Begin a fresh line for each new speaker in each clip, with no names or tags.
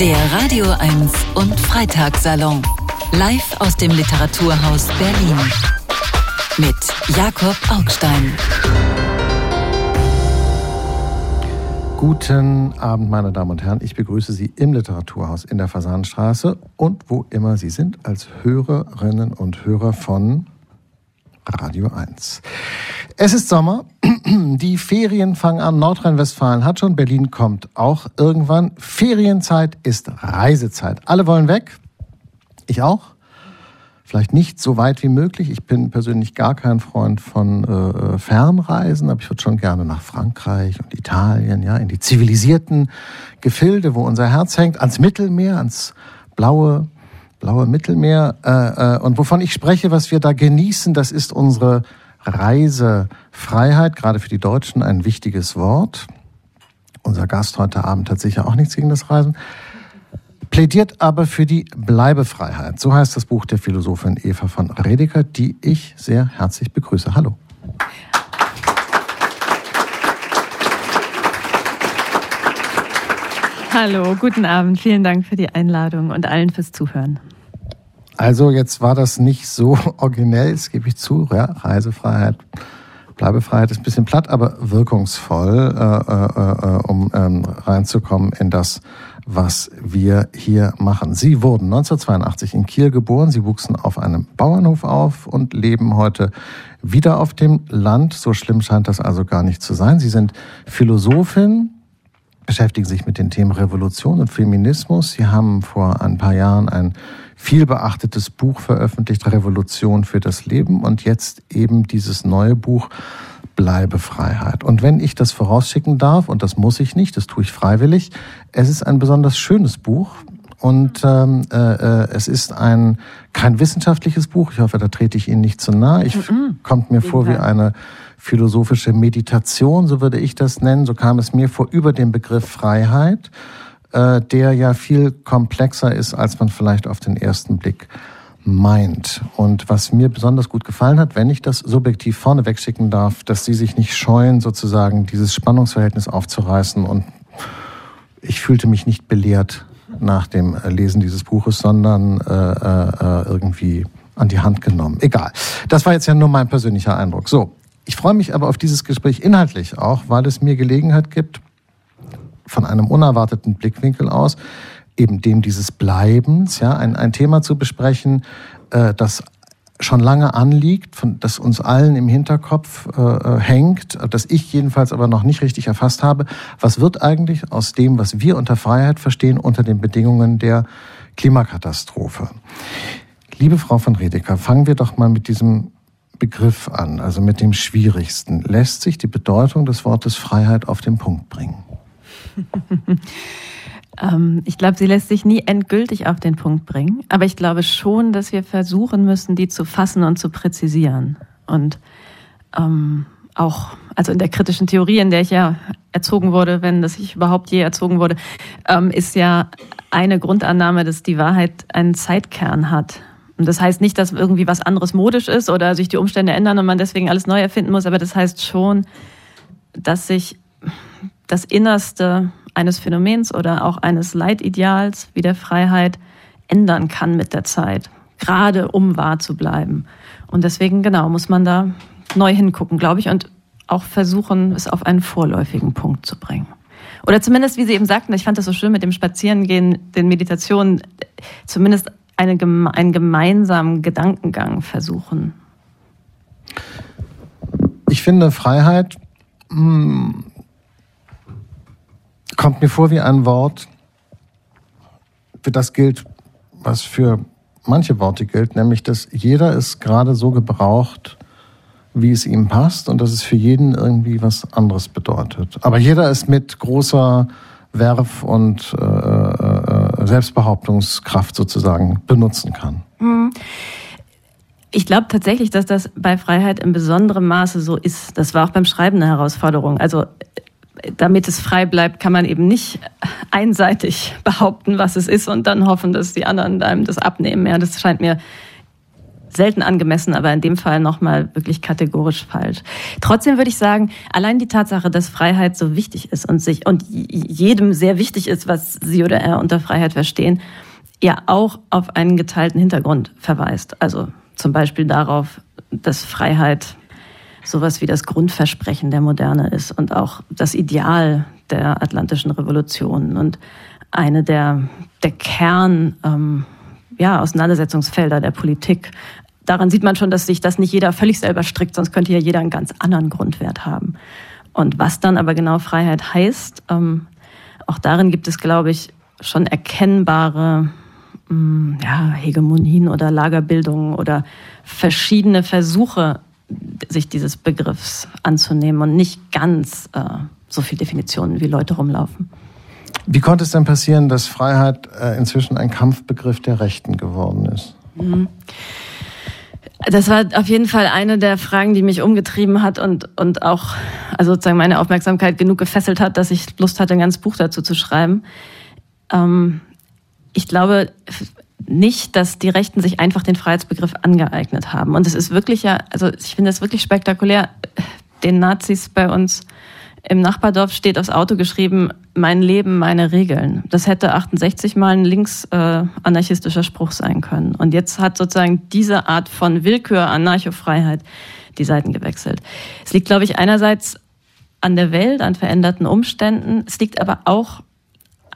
Der Radio 1 und Freitagssalon. Live aus dem Literaturhaus Berlin. Mit Jakob Augstein.
Guten Abend, meine Damen und Herren. Ich begrüße Sie im Literaturhaus in der Fasanstraße und wo immer Sie sind, als Hörerinnen und Hörer von Radio 1. Es ist Sommer, die Ferien fangen an, Nordrhein-Westfalen hat schon, Berlin kommt auch irgendwann. Ferienzeit ist Reisezeit. Alle wollen weg, ich auch. Vielleicht nicht so weit wie möglich. Ich bin persönlich gar kein Freund von äh, Fernreisen, aber ich würde schon gerne nach Frankreich und Italien, ja, in die zivilisierten Gefilde, wo unser Herz hängt, ans Mittelmeer, ans blaue blaue Mittelmeer. Äh, äh, und wovon ich spreche, was wir da genießen, das ist unsere Reisefreiheit, gerade für die Deutschen ein wichtiges Wort. Unser Gast heute Abend hat sicher auch nichts gegen das Reisen, plädiert aber für die Bleibefreiheit. So heißt das Buch der Philosophin Eva von Redeker, die ich sehr herzlich begrüße. Hallo.
Hallo, guten Abend. Vielen Dank für die Einladung und allen fürs Zuhören.
Also jetzt war das nicht so originell, das gebe ich zu. Ja, Reisefreiheit, Bleibefreiheit ist ein bisschen platt, aber wirkungsvoll, äh, äh, äh, um ähm, reinzukommen in das, was wir hier machen. Sie wurden 1982 in Kiel geboren, Sie wuchsen auf einem Bauernhof auf und leben heute wieder auf dem Land. So schlimm scheint das also gar nicht zu sein. Sie sind Philosophin, beschäftigen sich mit den Themen Revolution und Feminismus. Sie haben vor ein paar Jahren ein viel beachtetes Buch veröffentlicht, Revolution für das Leben und jetzt eben dieses neue Buch Bleibefreiheit. Und wenn ich das vorausschicken darf, und das muss ich nicht, das tue ich freiwillig, es ist ein besonders schönes Buch und ähm, äh, äh es ist ein kein wissenschaftliches Buch. Ich hoffe, da trete ich Ihnen nicht zu nahe. Ich -mm. kommt mir vor wie eine philosophische Meditation, so würde ich das nennen. So kam es mir vor über den Begriff Freiheit, äh, der ja viel komplexer ist, als man vielleicht auf den ersten Blick meint. Und was mir besonders gut gefallen hat, wenn ich das subjektiv vorne wegschicken darf, dass Sie sich nicht scheuen, sozusagen dieses Spannungsverhältnis aufzureißen. Und ich fühlte mich nicht belehrt nach dem Lesen dieses Buches, sondern äh, äh, irgendwie an die Hand genommen. Egal. Das war jetzt ja nur mein persönlicher Eindruck. So, ich freue mich aber auf dieses Gespräch inhaltlich auch, weil es mir Gelegenheit gibt, von einem unerwarteten Blickwinkel aus, eben dem dieses Bleibens, ja, ein, ein Thema zu besprechen, äh, das schon lange anliegt, von, das uns allen im Hinterkopf äh, äh, hängt, das ich jedenfalls aber noch nicht richtig erfasst habe. Was wird eigentlich aus dem, was wir unter Freiheit verstehen, unter den Bedingungen der Klimakatastrophe? Liebe Frau von Redeker, fangen wir doch mal mit diesem Begriff an, also mit dem schwierigsten. Lässt sich die Bedeutung des Wortes Freiheit auf den Punkt bringen?
Ähm, ich glaube, sie lässt sich nie endgültig auf den Punkt bringen, aber ich glaube schon, dass wir versuchen müssen, die zu fassen und zu präzisieren. Und ähm, auch, also in der kritischen Theorie, in der ich ja erzogen wurde, wenn das ich überhaupt je erzogen wurde, ähm, ist ja eine Grundannahme, dass die Wahrheit einen Zeitkern hat. Und das heißt nicht, dass irgendwie was anderes modisch ist oder sich die Umstände ändern und man deswegen alles neu erfinden muss, aber das heißt schon, dass sich das Innerste eines Phänomens oder auch eines Leitideals wie der Freiheit ändern kann mit der Zeit, gerade um wahr zu bleiben. Und deswegen, genau, muss man da neu hingucken, glaube ich, und auch versuchen, es auf einen vorläufigen Punkt zu bringen. Oder zumindest, wie Sie eben sagten, ich fand das so schön mit dem Spazierengehen, den Meditationen, zumindest eine, einen gemeinsamen Gedankengang versuchen?
Ich finde, Freiheit hm, kommt mir vor wie ein Wort, für das gilt, was für manche Worte gilt, nämlich, dass jeder es gerade so gebraucht, wie es ihm passt und dass es für jeden irgendwie was anderes bedeutet. Aber jeder ist mit großer Werf und äh, äh, Selbstbehauptungskraft sozusagen benutzen kann. Hm.
Ich glaube tatsächlich, dass das bei Freiheit in besonderem Maße so ist. Das war auch beim Schreiben eine Herausforderung. Also damit es frei bleibt, kann man eben nicht einseitig behaupten, was es ist und dann hoffen, dass die anderen einem das abnehmen. Ja, das scheint mir selten angemessen, aber in dem Fall nochmal wirklich kategorisch falsch. Trotzdem würde ich sagen, allein die Tatsache, dass Freiheit so wichtig ist und sich und jedem sehr wichtig ist, was sie oder er unter Freiheit verstehen, ja auch auf einen geteilten Hintergrund verweist. Also zum Beispiel darauf, dass Freiheit sowas wie das Grundversprechen der Moderne ist und auch das Ideal der Atlantischen Revolution und eine der, der Kern, ähm, ja, Auseinandersetzungsfelder der Politik. Daran sieht man schon, dass sich das nicht jeder völlig selber strickt, sonst könnte ja jeder einen ganz anderen Grundwert haben. Und was dann aber genau Freiheit heißt, ähm, auch darin gibt es, glaube ich, schon erkennbare mm, ja, Hegemonien oder Lagerbildungen oder verschiedene Versuche, sich dieses Begriffs anzunehmen und nicht ganz äh, so viele Definitionen wie Leute rumlaufen.
Wie konnte es denn passieren, dass Freiheit äh, inzwischen ein Kampfbegriff der Rechten geworden ist? Mhm.
Das war auf jeden Fall eine der Fragen, die mich umgetrieben hat und, und auch also sozusagen meine Aufmerksamkeit genug gefesselt hat, dass ich Lust hatte, ein ganzes Buch dazu zu schreiben. Ähm, ich glaube nicht, dass die Rechten sich einfach den Freiheitsbegriff angeeignet haben. Und es ist wirklich ja, also ich finde es wirklich spektakulär, den Nazis bei uns im Nachbardorf steht aufs Auto geschrieben, mein Leben, meine Regeln. Das hätte 68 mal ein links-anarchistischer äh, Spruch sein können. Und jetzt hat sozusagen diese Art von Willkür, Anarchofreiheit die Seiten gewechselt. Es liegt, glaube ich, einerseits an der Welt, an veränderten Umständen. Es liegt aber auch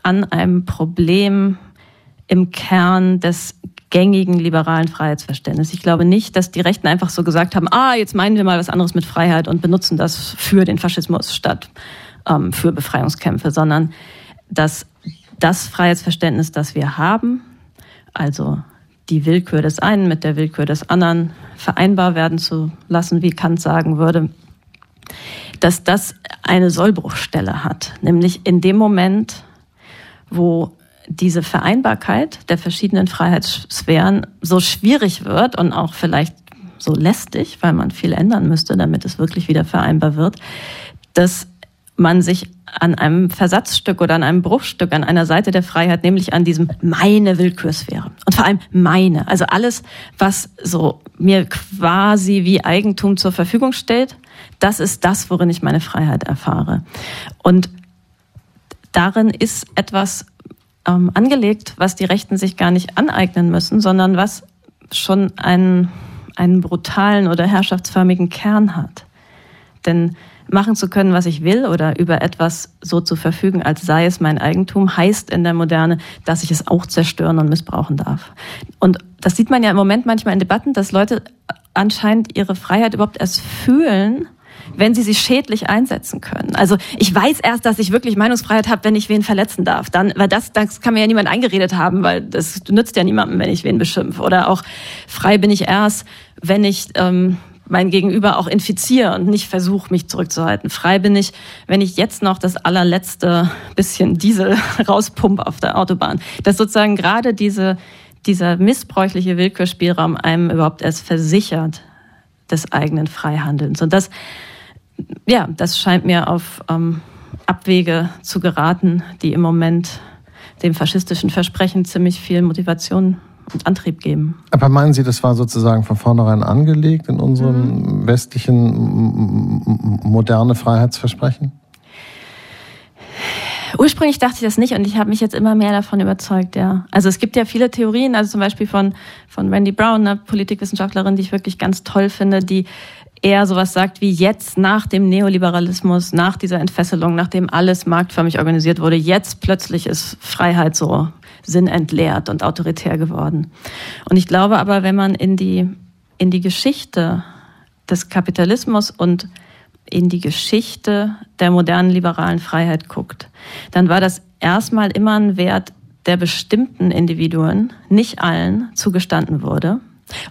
an einem Problem im Kern des gängigen liberalen Freiheitsverständnis. Ich glaube nicht, dass die Rechten einfach so gesagt haben, ah, jetzt meinen wir mal was anderes mit Freiheit und benutzen das für den Faschismus statt ähm, für Befreiungskämpfe, sondern dass das Freiheitsverständnis, das wir haben, also die Willkür des einen mit der Willkür des anderen vereinbar werden zu lassen, wie Kant sagen würde, dass das eine Sollbruchstelle hat, nämlich in dem Moment, wo diese Vereinbarkeit der verschiedenen Freiheitssphären so schwierig wird und auch vielleicht so lästig, weil man viel ändern müsste, damit es wirklich wieder vereinbar wird, dass man sich an einem Versatzstück oder an einem Bruchstück, an einer Seite der Freiheit, nämlich an diesem meine Willkürsphäre und vor allem meine, also alles, was so mir quasi wie Eigentum zur Verfügung steht, das ist das, worin ich meine Freiheit erfahre. Und darin ist etwas ähm, angelegt, was die Rechten sich gar nicht aneignen müssen, sondern was schon einen, einen brutalen oder herrschaftsförmigen Kern hat. Denn machen zu können, was ich will oder über etwas so zu verfügen, als sei es mein Eigentum, heißt in der Moderne, dass ich es auch zerstören und missbrauchen darf. Und das sieht man ja im Moment manchmal in Debatten, dass Leute anscheinend ihre Freiheit überhaupt erst fühlen, wenn sie sie schädlich einsetzen können. Also ich weiß erst, dass ich wirklich Meinungsfreiheit habe, wenn ich wen verletzen darf. Dann, weil das, das kann mir ja niemand eingeredet haben, weil das nützt ja niemandem, wenn ich wen beschimpfe. Oder auch frei bin ich erst, wenn ich ähm, mein Gegenüber auch infiziere und nicht versuche, mich zurückzuhalten. Frei bin ich, wenn ich jetzt noch das allerletzte bisschen Diesel rauspumpe auf der Autobahn. Dass sozusagen gerade diese, dieser missbräuchliche Willkürspielraum einem überhaupt erst versichert des eigenen Freihandelns. Und das ja, das scheint mir auf ähm, Abwege zu geraten, die im Moment dem faschistischen Versprechen ziemlich viel Motivation und Antrieb geben.
Aber meinen Sie, das war sozusagen von vornherein angelegt in unserem mhm. westlichen moderne Freiheitsversprechen?
Ursprünglich dachte ich das nicht und ich habe mich jetzt immer mehr davon überzeugt, ja. Also es gibt ja viele Theorien, also zum Beispiel von, von Randy Brown, eine Politikwissenschaftlerin, die ich wirklich ganz toll finde, die eher sowas sagt wie jetzt nach dem Neoliberalismus, nach dieser Entfesselung, nachdem alles marktförmig organisiert wurde, jetzt plötzlich ist Freiheit so sinnentleert und autoritär geworden. Und ich glaube aber, wenn man in die, in die Geschichte des Kapitalismus und in die Geschichte der modernen liberalen Freiheit guckt, dann war das erstmal immer ein Wert, der bestimmten Individuen, nicht allen, zugestanden wurde.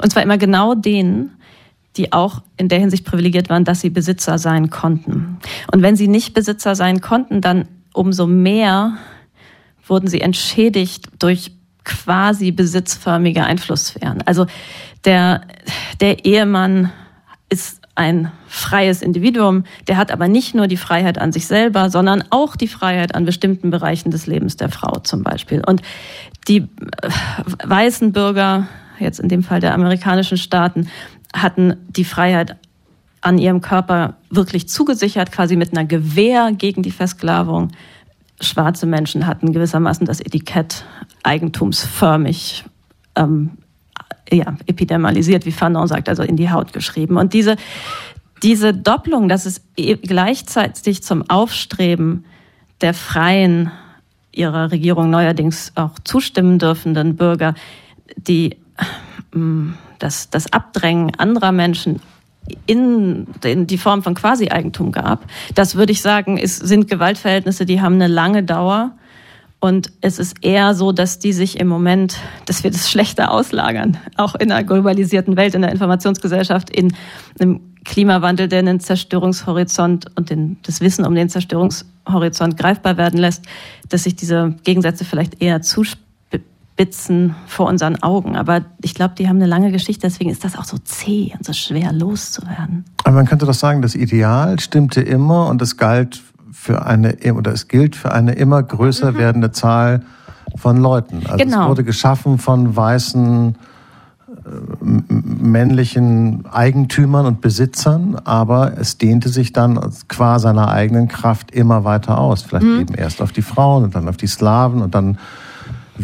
Und zwar immer genau denen, die auch in der Hinsicht privilegiert waren, dass sie Besitzer sein konnten. Und wenn sie nicht Besitzer sein konnten, dann umso mehr wurden sie entschädigt durch quasi besitzförmige Einflusssphären. Also der, der Ehemann ist ein freies Individuum, der hat aber nicht nur die Freiheit an sich selber, sondern auch die Freiheit an bestimmten Bereichen des Lebens der Frau zum Beispiel. Und die äh, weißen Bürger jetzt in dem Fall der amerikanischen Staaten, hatten die Freiheit an ihrem Körper wirklich zugesichert, quasi mit einer Gewehr gegen die Versklavung. Schwarze Menschen hatten gewissermaßen das Etikett eigentumsförmig ähm, ja, epidermalisiert, wie Fanon sagt, also in die Haut geschrieben. Und diese, diese Doppelung, dass es e, gleichzeitig zum Aufstreben der freien, ihrer Regierung neuerdings auch zustimmen dürfenden Bürger, die mm, das, das Abdrängen anderer Menschen in, in die Form von Quasi-Eigentum gab. Das würde ich sagen, ist, sind Gewaltverhältnisse, die haben eine lange Dauer. Und es ist eher so, dass die sich im Moment, dass wir das schlechter auslagern, auch in einer globalisierten Welt, in der Informationsgesellschaft, in einem Klimawandel, der einen Zerstörungshorizont und den, das Wissen um den Zerstörungshorizont greifbar werden lässt, dass sich diese Gegensätze vielleicht eher zuspitzen vor unseren Augen. Aber ich glaube, die haben eine lange Geschichte, deswegen ist das auch so zäh und so schwer loszuwerden.
Aber man könnte doch sagen, das Ideal stimmte immer und es galt für eine, oder es gilt für eine immer größer mhm. werdende Zahl von Leuten. Also genau. es wurde geschaffen von weißen männlichen Eigentümern und Besitzern, aber es dehnte sich dann qua seiner eigenen Kraft immer weiter aus. Vielleicht mhm. eben erst auf die Frauen und dann auf die Slawen und dann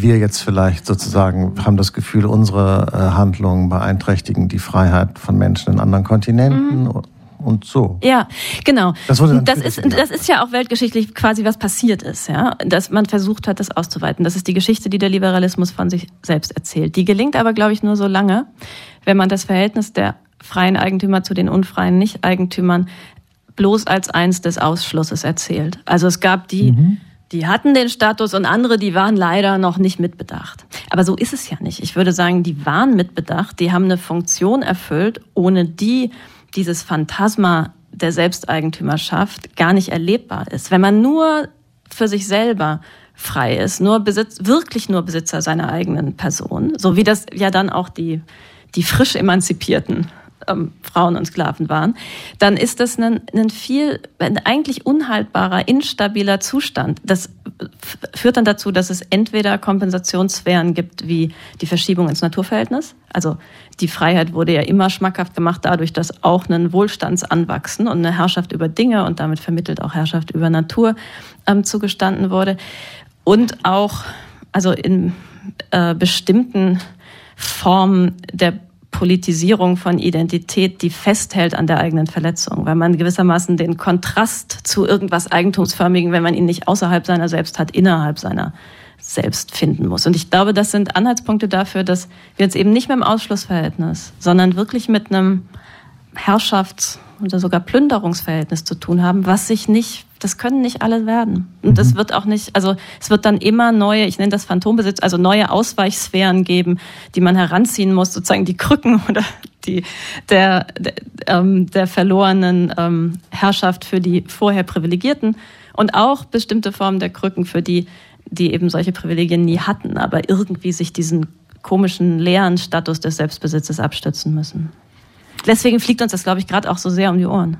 wir jetzt vielleicht sozusagen haben das Gefühl, unsere äh, Handlungen beeinträchtigen die Freiheit von Menschen in anderen Kontinenten. Mhm und so.
Ja, genau. Das, das ist, das ist ja auch weltgeschichtlich quasi was passiert ist, ja, dass man versucht hat, das auszuweiten. Das ist die Geschichte, die der Liberalismus von sich selbst erzählt. Die gelingt aber, glaube ich, nur so lange, wenn man das Verhältnis der freien Eigentümer zu den unfreien Nicht-Eigentümern bloß als eins des Ausschlusses erzählt. Also es gab die, mhm. Die hatten den Status und andere, die waren leider noch nicht mitbedacht. Aber so ist es ja nicht. Ich würde sagen, die waren mitbedacht, die haben eine Funktion erfüllt, ohne die dieses Phantasma der Selbsteigentümerschaft gar nicht erlebbar ist. Wenn man nur für sich selber frei ist, nur Besitz, wirklich nur Besitzer seiner eigenen Person, so wie das ja dann auch die, die frisch Emanzipierten ähm, Frauen und Sklaven waren, dann ist das ein, ein viel, ein eigentlich unhaltbarer, instabiler Zustand. Das führt dann dazu, dass es entweder Kompensationssphären gibt, wie die Verschiebung ins Naturverhältnis. Also die Freiheit wurde ja immer schmackhaft gemacht dadurch, dass auch ein Wohlstandsanwachsen und eine Herrschaft über Dinge und damit vermittelt auch Herrschaft über Natur ähm, zugestanden wurde. Und auch, also in äh, bestimmten Formen der Politisierung von Identität, die festhält an der eigenen Verletzung, weil man gewissermaßen den Kontrast zu irgendwas Eigentumsförmigen, wenn man ihn nicht außerhalb seiner selbst hat, innerhalb seiner selbst finden muss. Und ich glaube, das sind Anhaltspunkte dafür, dass wir jetzt eben nicht mit einem Ausschlussverhältnis, sondern wirklich mit einem Herrschafts- oder sogar Plünderungsverhältnis zu tun haben, was sich nicht, das können nicht alle werden. Und das mhm. wird auch nicht, also es wird dann immer neue, ich nenne das Phantombesitz, also neue Ausweichsphären geben, die man heranziehen muss, sozusagen die Krücken oder die der, der, ähm, der verlorenen ähm, Herrschaft für die vorher Privilegierten und auch bestimmte Formen der Krücken für die, die eben solche Privilegien nie hatten, aber irgendwie sich diesen komischen leeren Status des Selbstbesitzes abstützen müssen. Deswegen fliegt uns das, glaube ich, gerade auch so sehr um die Ohren.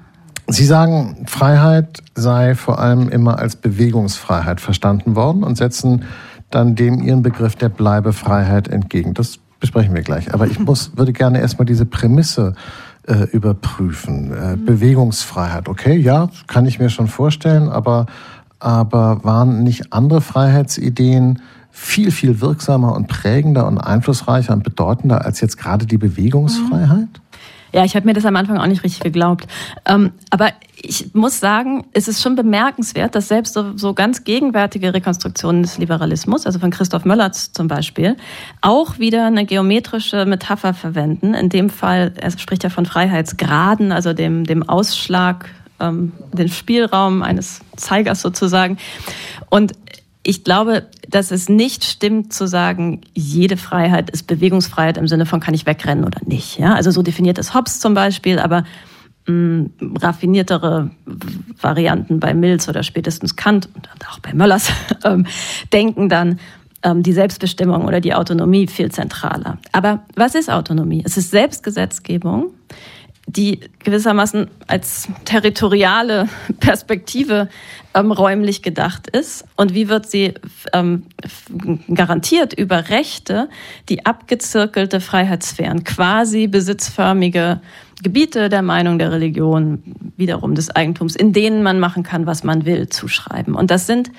Sie sagen, Freiheit sei vor allem immer als Bewegungsfreiheit verstanden worden und setzen dann dem Ihren Begriff der Bleibefreiheit entgegen. Das besprechen wir gleich. Aber ich muss, würde gerne erstmal diese Prämisse äh, überprüfen. Äh, mhm. Bewegungsfreiheit, okay, ja, kann ich mir schon vorstellen, aber, aber waren nicht andere Freiheitsideen viel, viel wirksamer und prägender und einflussreicher und bedeutender als jetzt gerade die Bewegungsfreiheit? Mhm.
Ja, ich habe mir das am Anfang auch nicht richtig geglaubt. Ähm, aber ich muss sagen, es ist schon bemerkenswert, dass selbst so, so ganz gegenwärtige Rekonstruktionen des Liberalismus, also von Christoph Möllertz zum Beispiel, auch wieder eine geometrische Metapher verwenden. In dem Fall, er spricht ja von Freiheitsgraden, also dem, dem Ausschlag, ähm, den Spielraum eines Zeigers sozusagen. Und ich glaube, dass es nicht stimmt zu sagen, jede Freiheit ist Bewegungsfreiheit im Sinne von kann ich wegrennen oder nicht. Ja, also so definiert es Hobbes zum Beispiel, aber mh, mm, raffiniertere Varianten bei Mills oder spätestens Kant und auch bei Möllers ähm, denken dann ähm, die Selbstbestimmung oder die Autonomie viel zentraler. Aber was ist Autonomie? Es ist Selbstgesetzgebung die gewissermaßen als territoriale Perspektive ähm, räumlich gedacht ist und wie wird sie ähm, garantiert über Rechte, die abgezirkelte Freiheitssphären, quasi besitzförmige Gebiete der Meinung der Religion, wiederum des Eigentums, in denen man machen kann, was man will, zuschreiben. Und das sind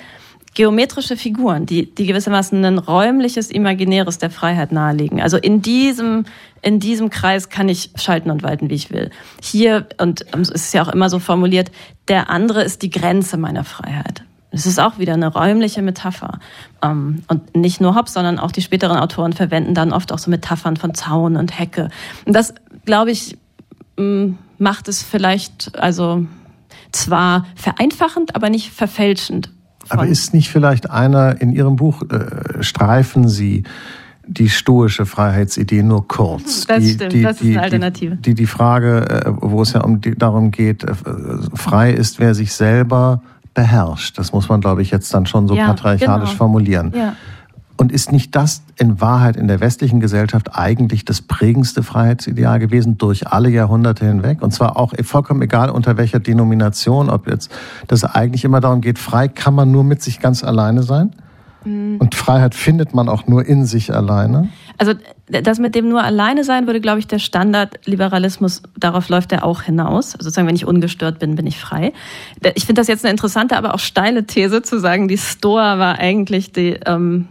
geometrische Figuren, die, die gewissermaßen ein räumliches Imaginäres der Freiheit nahelegen. Also in diesem, in diesem Kreis kann ich schalten und walten, wie ich will. Hier, und es ist ja auch immer so formuliert, der andere ist die Grenze meiner Freiheit. Es ist auch wieder eine räumliche Metapher. Ähm, und nicht nur Hobbes, sondern auch die späteren Autoren verwenden dann oft auch so Metaphern von Zaun und Hecke. Und das, glaube ich, macht es vielleicht also zwar vereinfachend, aber nicht verfälschend
aber ist nicht vielleicht einer in Ihrem Buch äh, streifen Sie die stoische Freiheitsidee nur kurz.
Das
die,
stimmt,
die,
das ist
die,
eine Alternative.
Die, die, die Frage, äh, wo es ja um die, darum geht, äh, frei ist, wer sich selber beherrscht. Das muss man, glaube ich, jetzt dann schon so ja, patriarchalisch genau. formulieren. Ja. Und ist nicht das in Wahrheit in der westlichen Gesellschaft eigentlich das prägendste Freiheitsideal gewesen durch alle Jahrhunderte hinweg? Und zwar auch vollkommen egal unter welcher Denomination, ob jetzt das eigentlich immer darum geht, frei kann man nur mit sich ganz alleine sein? Mhm. Und Freiheit findet man auch nur in sich alleine?
Also das mit dem nur alleine sein würde, glaube ich, der Standardliberalismus, darauf läuft er auch hinaus. Also sozusagen, wenn ich ungestört bin, bin ich frei. Ich finde das jetzt eine interessante, aber auch steile These zu sagen, die Stoa war eigentlich die, ähm,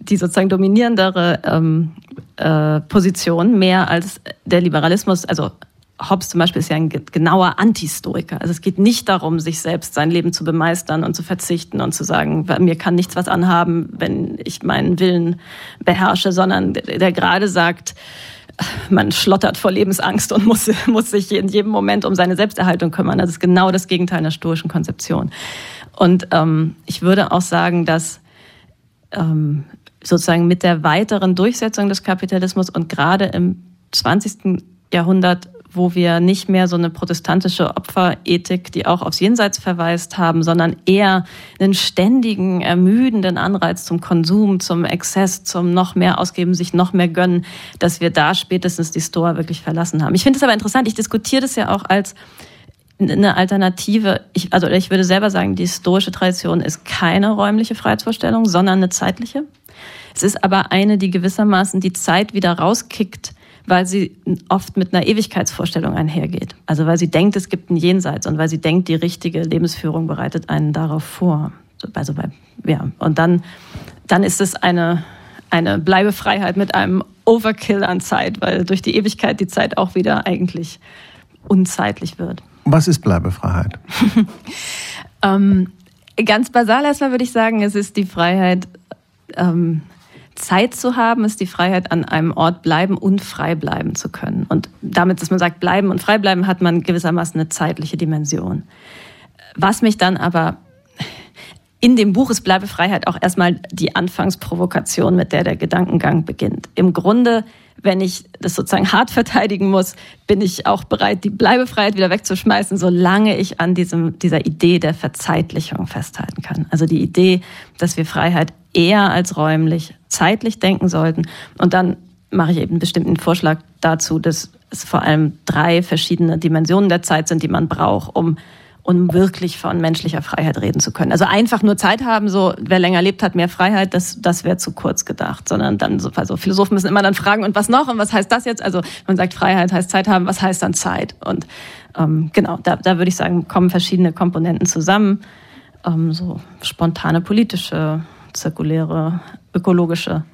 die sozusagen dominierendere ähm, äh, Position mehr als der Liberalismus. Also Hobbes zum Beispiel ist ja ein genauer Antistoiker. Also es geht nicht darum, sich selbst sein Leben zu bemeistern und zu verzichten und zu sagen, mir kann nichts was anhaben, wenn ich meinen Willen beherrsche, sondern der gerade sagt, man schlottert vor Lebensangst und muss, muss sich in jedem Moment um seine Selbsterhaltung kümmern. Das ist genau das Gegenteil einer stoischen Konzeption. Und ähm, ich würde auch sagen, dass ähm, sozusagen mit der weiteren Durchsetzung des Kapitalismus und gerade im 20. Jahrhundert, wo wir nicht mehr so eine protestantische Opferethik, die auch aufs Jenseits verweist haben, sondern eher einen ständigen, ermüdenden Anreiz zum Konsum, zum Exzess, zum noch mehr ausgeben, sich noch mehr gönnen, dass wir da spätestens die Store wirklich verlassen haben. Ich finde es aber interessant, ich diskutiere das ja auch als eine Alternative, ich, also ich würde selber sagen, die historische Tradition ist keine räumliche Freiheitsvorstellung, sondern eine zeitliche. Es ist aber eine, die gewissermaßen die Zeit wieder rauskickt, weil sie oft mit einer Ewigkeitsvorstellung einhergeht. Also weil sie denkt, es gibt ein Jenseits und weil sie denkt, die richtige Lebensführung bereitet einen darauf vor. Also bei, ja, und dann, dann ist es eine, eine Bleibefreiheit mit einem Overkill an Zeit, weil durch die Ewigkeit die Zeit auch wieder eigentlich unzeitlich wird.
Was ist Bleibefreiheit?
ähm, ganz basal erstmal würde ich sagen, es ist die Freiheit, ähm, Zeit zu haben, ist die Freiheit, an einem Ort bleiben und frei bleiben zu können. Und damit, dass man sagt, bleiben und frei bleiben, hat man gewissermaßen eine zeitliche Dimension. Was mich dann aber in dem Buch ist Bleibefreiheit auch erstmal die Anfangsprovokation, mit der der Gedankengang beginnt. Im Grunde, wenn ich das sozusagen hart verteidigen muss, bin ich auch bereit, die Bleibefreiheit wieder wegzuschmeißen, solange ich an diesem, dieser Idee der Verzeitlichung festhalten kann. Also die Idee, dass wir Freiheit eher als räumlich, zeitlich denken sollten. Und dann mache ich eben einen bestimmten Vorschlag dazu, dass es vor allem drei verschiedene Dimensionen der Zeit sind, die man braucht, um um wirklich von menschlicher Freiheit reden zu können. Also einfach nur Zeit haben, so wer länger lebt, hat mehr Freiheit, das, das wäre zu kurz gedacht, sondern dann so, also Philosophen müssen immer dann fragen, und was noch und was heißt das jetzt? Also man sagt Freiheit heißt Zeit haben, was heißt dann Zeit? Und ähm, genau, da, da würde ich sagen, kommen verschiedene Komponenten zusammen, ähm, so spontane politische, zirkuläre, ökologische.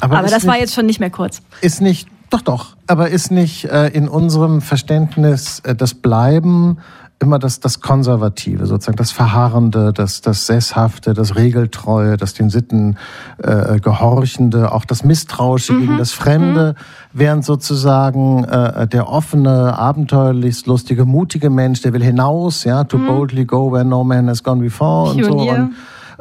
Aber, Aber das nicht, war jetzt schon nicht mehr kurz.
Ist nicht, doch, doch, aber ist nicht äh, in unserem Verständnis äh, das Bleiben immer das, das Konservative, sozusagen das Verharrende, das, das Sesshafte, das Regeltreue, das den Sitten äh, Gehorchende, auch das Misstrauische mhm. gegen das Fremde, mhm. während sozusagen äh, der offene, abenteuerlich lustige, mutige Mensch, der will hinaus, ja, to mhm. boldly go where no man has gone before
Pionier. und so. Und,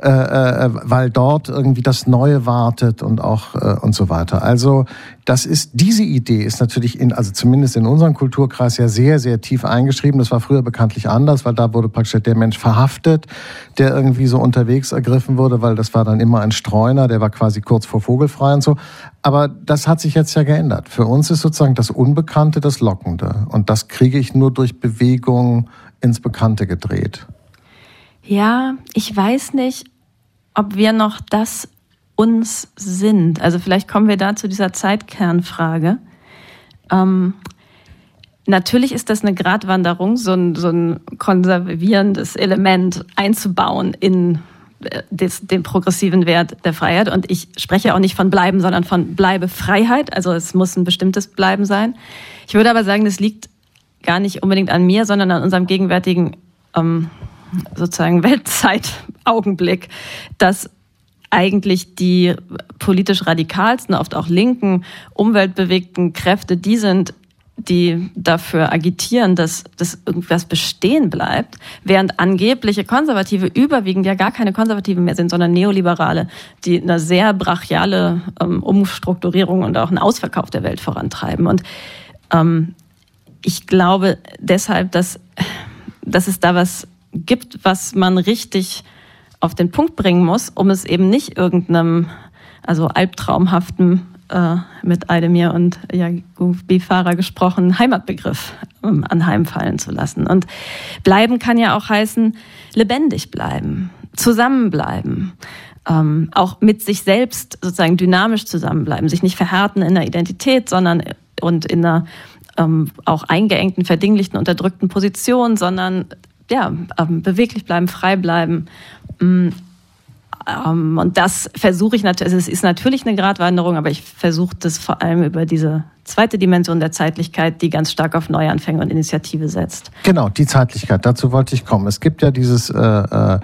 äh, äh, weil dort irgendwie das Neue wartet und auch äh, und so weiter. Also das ist diese Idee ist natürlich in also zumindest in unserem Kulturkreis ja sehr sehr tief eingeschrieben. Das war früher bekanntlich anders, weil da wurde praktisch der Mensch verhaftet, der irgendwie so unterwegs ergriffen wurde, weil das war dann immer ein Streuner, der war quasi kurz vor vogelfrei und so. Aber das hat sich jetzt ja geändert. Für uns ist sozusagen das Unbekannte das Lockende und das kriege ich nur durch Bewegung ins Bekannte gedreht.
Ja, ich weiß nicht, ob wir noch das uns sind. Also vielleicht kommen wir da zu dieser Zeitkernfrage. Ähm, natürlich ist das eine Gratwanderung, so ein, so ein konservierendes Element einzubauen in äh, des, den progressiven Wert der Freiheit. Und ich spreche auch nicht von Bleiben, sondern von Bleibe Freiheit. Also es muss ein bestimmtes Bleiben sein. Ich würde aber sagen, das liegt gar nicht unbedingt an mir, sondern an unserem gegenwärtigen ähm, sozusagen Weltzeitaugenblick, dass eigentlich die politisch radikalsten, oft auch linken, umweltbewegten Kräfte die sind, die dafür agitieren, dass, dass irgendwas bestehen bleibt, während angebliche Konservative überwiegend ja gar keine Konservativen mehr sind, sondern Neoliberale, die eine sehr brachiale ähm, Umstrukturierung und auch einen Ausverkauf der Welt vorantreiben. Und ähm, ich glaube deshalb, dass, dass es da was gibt, was man richtig auf den Punkt bringen muss, um es eben nicht irgendeinem, also albtraumhaften, äh, mit Eidemir und Jakub Bifara gesprochen, Heimatbegriff ähm, anheimfallen zu lassen. Und bleiben kann ja auch heißen, lebendig bleiben, zusammenbleiben. Ähm, auch mit sich selbst sozusagen dynamisch zusammenbleiben, sich nicht verhärten in der Identität, sondern und in einer ähm, auch eingeengten, verdinglichten, unterdrückten Position, sondern ja, ähm, beweglich bleiben, frei bleiben. Ähm, und das versuche ich natürlich, also es ist natürlich eine Gratwanderung, aber ich versuche das vor allem über diese zweite Dimension der Zeitlichkeit, die ganz stark auf Neuanfänge und Initiative setzt.
Genau, die Zeitlichkeit, dazu wollte ich kommen. Es gibt ja dieses äh, äh,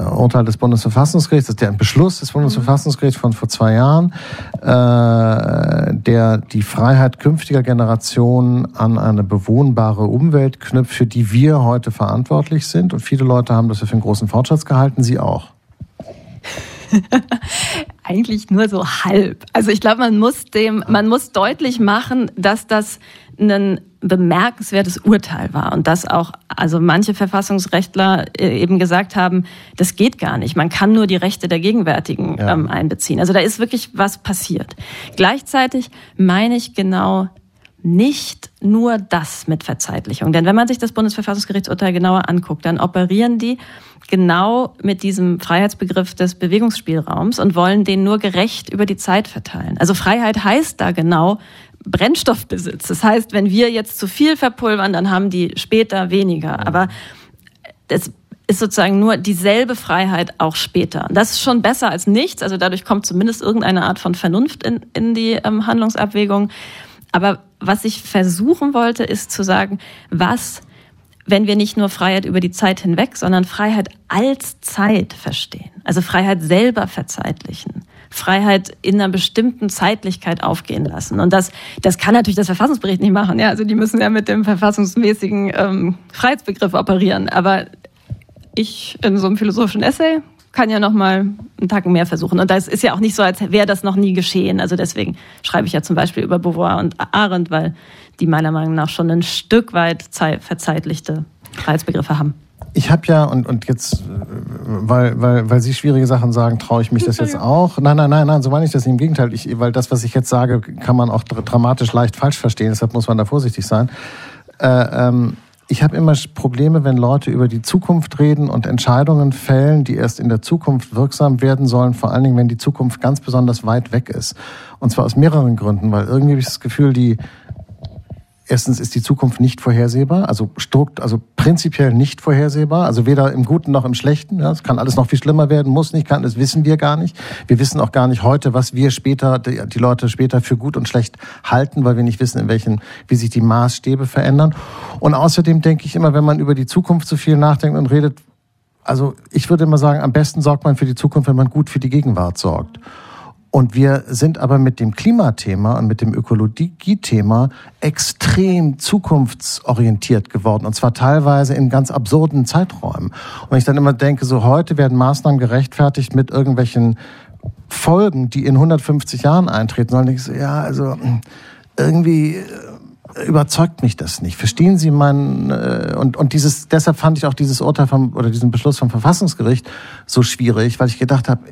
Urteil des Bundesverfassungsgerichts, der Beschluss des Bundesverfassungsgerichts von vor zwei Jahren, äh, der die Freiheit künftiger Generationen an eine bewohnbare Umwelt knüpft, für die wir heute verantwortlich sind. Und viele Leute haben das für einen großen Fortschritt gehalten, Sie auch.
Eigentlich nur so halb. Also ich glaube, man muss dem, man muss deutlich machen, dass das ein bemerkenswertes Urteil war und dass auch also manche Verfassungsrechtler äh, eben gesagt haben, das geht gar nicht. Man kann nur die Rechte der Gegenwärtigen ja. ähm, einbeziehen. Also da ist wirklich was passiert. Gleichzeitig meine ich genau nicht nur das mit Verzeitlichung. Denn wenn man sich das Bundesverfassungsgerichtsurteil genauer anguckt, dann operieren die genau mit diesem Freiheitsbegriff des Bewegungsspielraums und wollen den nur gerecht über die Zeit verteilen. Also Freiheit heißt da genau Brennstoffbesitz. Das heißt, wenn wir jetzt zu viel verpulvern, dann haben die später weniger. Aber es ist sozusagen nur dieselbe Freiheit auch später. Das ist schon besser als nichts. Also dadurch kommt zumindest irgendeine Art von Vernunft in, in die ähm, Handlungsabwägung. Aber was ich versuchen wollte, ist zu sagen, was wenn wir nicht nur Freiheit über die Zeit hinweg, sondern Freiheit als Zeit verstehen. Also Freiheit selber verzeitlichen. Freiheit in einer bestimmten Zeitlichkeit aufgehen lassen. Und das, das kann natürlich das Verfassungsbericht nicht machen. Ja, also die müssen ja mit dem verfassungsmäßigen ähm, Freiheitsbegriff operieren. Aber ich in so einem philosophischen Essay kann ja noch mal einen Tag mehr versuchen. Und das ist ja auch nicht so, als wäre das noch nie geschehen. Also deswegen schreibe ich ja zum Beispiel über Beauvoir und Arendt, weil die meiner Meinung nach schon ein Stück weit verzeitlichte Freiheitsbegriffe haben.
Ich habe ja, und, und jetzt, weil, weil, weil Sie schwierige Sachen sagen, traue ich mich das jetzt auch. Nein, nein, nein, nein, so meine ich das nicht. Im Gegenteil, ich, weil das, was ich jetzt sage, kann man auch dramatisch leicht falsch verstehen. Deshalb muss man da vorsichtig sein. Äh, ähm, ich habe immer Probleme, wenn Leute über die Zukunft reden und Entscheidungen fällen, die erst in der Zukunft wirksam werden sollen, vor allen Dingen, wenn die Zukunft ganz besonders weit weg ist. Und zwar aus mehreren Gründen, weil irgendwie habe ich das Gefühl, die, Erstens ist die Zukunft nicht vorhersehbar, also strukt, also prinzipiell nicht vorhersehbar, also weder im Guten noch im Schlechten. Ja, es kann alles noch viel schlimmer werden, muss nicht, kann, das wissen wir gar nicht. Wir wissen auch gar nicht heute, was wir später, die, Leute später für gut und schlecht halten, weil wir nicht wissen, in welchen, wie sich die Maßstäbe verändern. Und außerdem denke ich immer, wenn man über die Zukunft so viel nachdenkt und redet, also ich würde immer sagen, am besten sorgt man für die Zukunft, wenn man gut für die Gegenwart sorgt. Und wir sind aber mit dem Klimathema und mit dem Ökologiethema extrem zukunftsorientiert geworden. Und zwar teilweise in ganz absurden Zeiträumen. Und ich dann immer denke, so heute werden Maßnahmen gerechtfertigt mit irgendwelchen Folgen, die in 150 Jahren eintreten sollen. Ich so, ja, also irgendwie äh, überzeugt mich das nicht. Verstehen Sie meinen äh, und und dieses deshalb fand ich auch dieses Urteil vom oder diesen Beschluss vom Verfassungsgericht so schwierig, weil ich gedacht habe,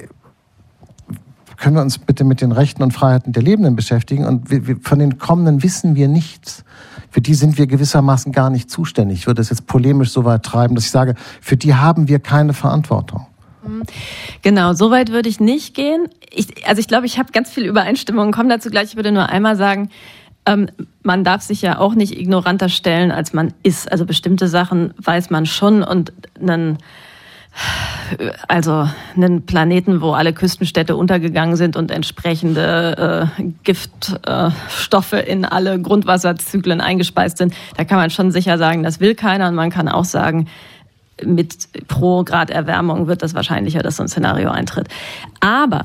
können wir uns bitte mit den Rechten und Freiheiten der Lebenden beschäftigen und wir, wir, von den kommenden wissen wir nichts. Für die sind wir gewissermaßen gar nicht zuständig. Ich würde es jetzt polemisch so weit treiben, dass ich sage, für die haben wir keine Verantwortung.
Genau, so weit würde ich nicht gehen. Ich, also ich glaube, ich habe ganz viel Übereinstimmung. Komme dazu gleich. Ich würde nur einmal sagen, ähm, man darf sich ja auch nicht ignoranter stellen, als man ist. Also bestimmte Sachen weiß man schon und einen also einen Planeten, wo alle Küstenstädte untergegangen sind und entsprechende äh, Giftstoffe äh, in alle Grundwasserzyklen eingespeist sind, da kann man schon sicher sagen, das will keiner. Und man kann auch sagen, mit pro Grad Erwärmung wird das wahrscheinlicher, dass so ein Szenario eintritt. Aber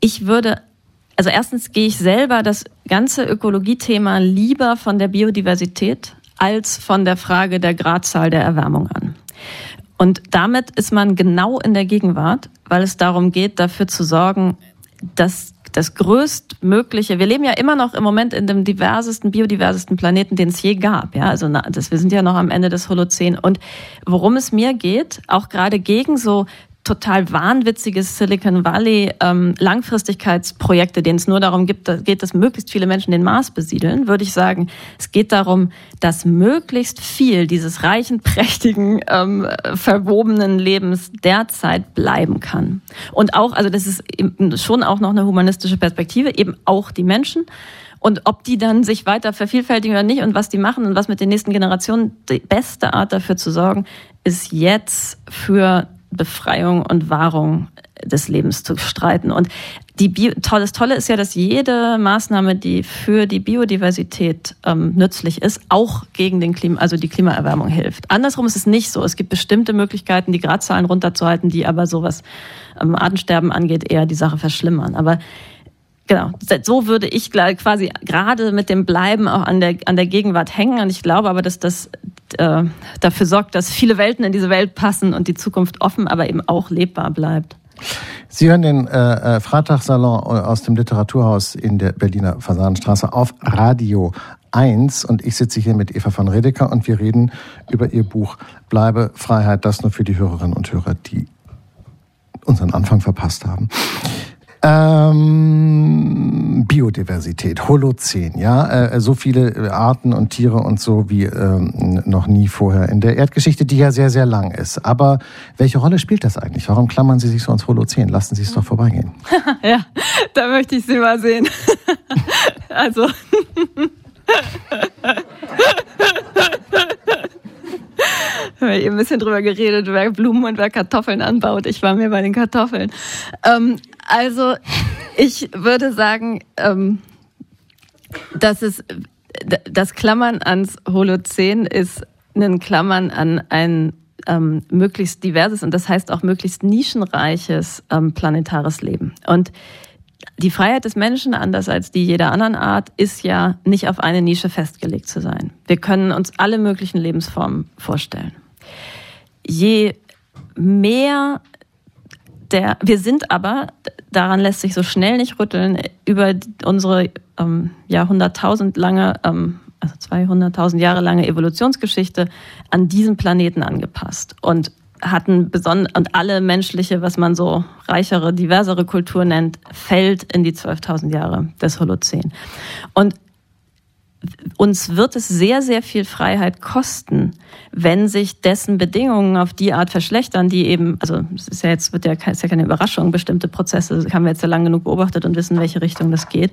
ich würde, also erstens gehe ich selber das ganze Ökologiethema lieber von der Biodiversität als von der Frage der Gradzahl der Erwärmung an. Und damit ist man genau in der Gegenwart, weil es darum geht, dafür zu sorgen, dass das größtmögliche, wir leben ja immer noch im Moment in dem diversesten, biodiversesten Planeten, den es je gab. Ja, also das, wir sind ja noch am Ende des Holozän. Und worum es mir geht, auch gerade gegen so total wahnwitziges Silicon Valley ähm, Langfristigkeitsprojekte, denen es nur darum gibt, dass, geht, dass möglichst viele Menschen den Mars besiedeln, würde ich sagen, es geht darum, dass möglichst viel dieses reichen, prächtigen, ähm, verwobenen Lebens derzeit bleiben kann. Und auch, also das ist schon auch noch eine humanistische Perspektive, eben auch die Menschen. Und ob die dann sich weiter vervielfältigen oder nicht und was die machen und was mit den nächsten Generationen, die beste Art dafür zu sorgen, ist jetzt für Befreiung und Wahrung des Lebens zu streiten. Und die Bio das Tolle ist ja, dass jede Maßnahme, die für die Biodiversität ähm, nützlich ist, auch gegen den Klima, also die Klimaerwärmung hilft. Andersrum ist es nicht so. Es gibt bestimmte Möglichkeiten, die Gradzahlen runterzuhalten, die aber sowas ähm, Artensterben angeht, eher die Sache verschlimmern. Aber Genau, so würde ich quasi gerade mit dem Bleiben auch an der, an der Gegenwart hängen. Und ich glaube aber, dass das äh, dafür sorgt, dass viele Welten in diese Welt passen und die Zukunft offen, aber eben auch lebbar bleibt.
Sie hören den äh, äh Freitagssalon aus dem Literaturhaus in der Berliner Fasanenstraße auf Radio 1 und ich sitze hier mit Eva von Redeker und wir reden über ihr Buch Bleibe Freiheit, das nur für die Hörerinnen und Hörer, die unseren Anfang verpasst haben. Ähm, Biodiversität, Holozän, ja, äh, so viele Arten und Tiere und so wie ähm, noch nie vorher in der Erdgeschichte, die ja sehr, sehr lang ist. Aber welche Rolle spielt das eigentlich? Warum klammern Sie sich so ans Holozän? Lassen Sie es doch vorbeigehen.
ja, da möchte ich Sie mal sehen. also. Wir haben eben ein bisschen drüber geredet, wer Blumen und wer Kartoffeln anbaut. Ich war mir bei den Kartoffeln. Ähm, also ich würde sagen, ähm, dass es das Klammern ans Holozän ist ein Klammern an ein ähm, möglichst diverses und das heißt auch möglichst nischenreiches ähm, planetares Leben. Und die Freiheit des Menschen, anders als die jeder anderen Art, ist ja nicht auf eine Nische festgelegt zu sein. Wir können uns alle möglichen Lebensformen vorstellen. Je mehr der, wir sind aber, daran lässt sich so schnell nicht rütteln, über unsere ähm, Jahrhunderttausend lange, ähm, also 200.000 Jahre lange Evolutionsgeschichte an diesen Planeten angepasst und hatten besonders und alle menschliche, was man so reichere, diversere Kultur nennt, fällt in die 12.000 Jahre des Holozän. Und uns wird es sehr, sehr viel Freiheit kosten, wenn sich dessen Bedingungen auf die Art verschlechtern, die eben, also es ist ja jetzt wird ja, ist ja keine Überraschung, bestimmte Prozesse haben wir jetzt ja lang genug beobachtet und wissen, in welche Richtung das geht.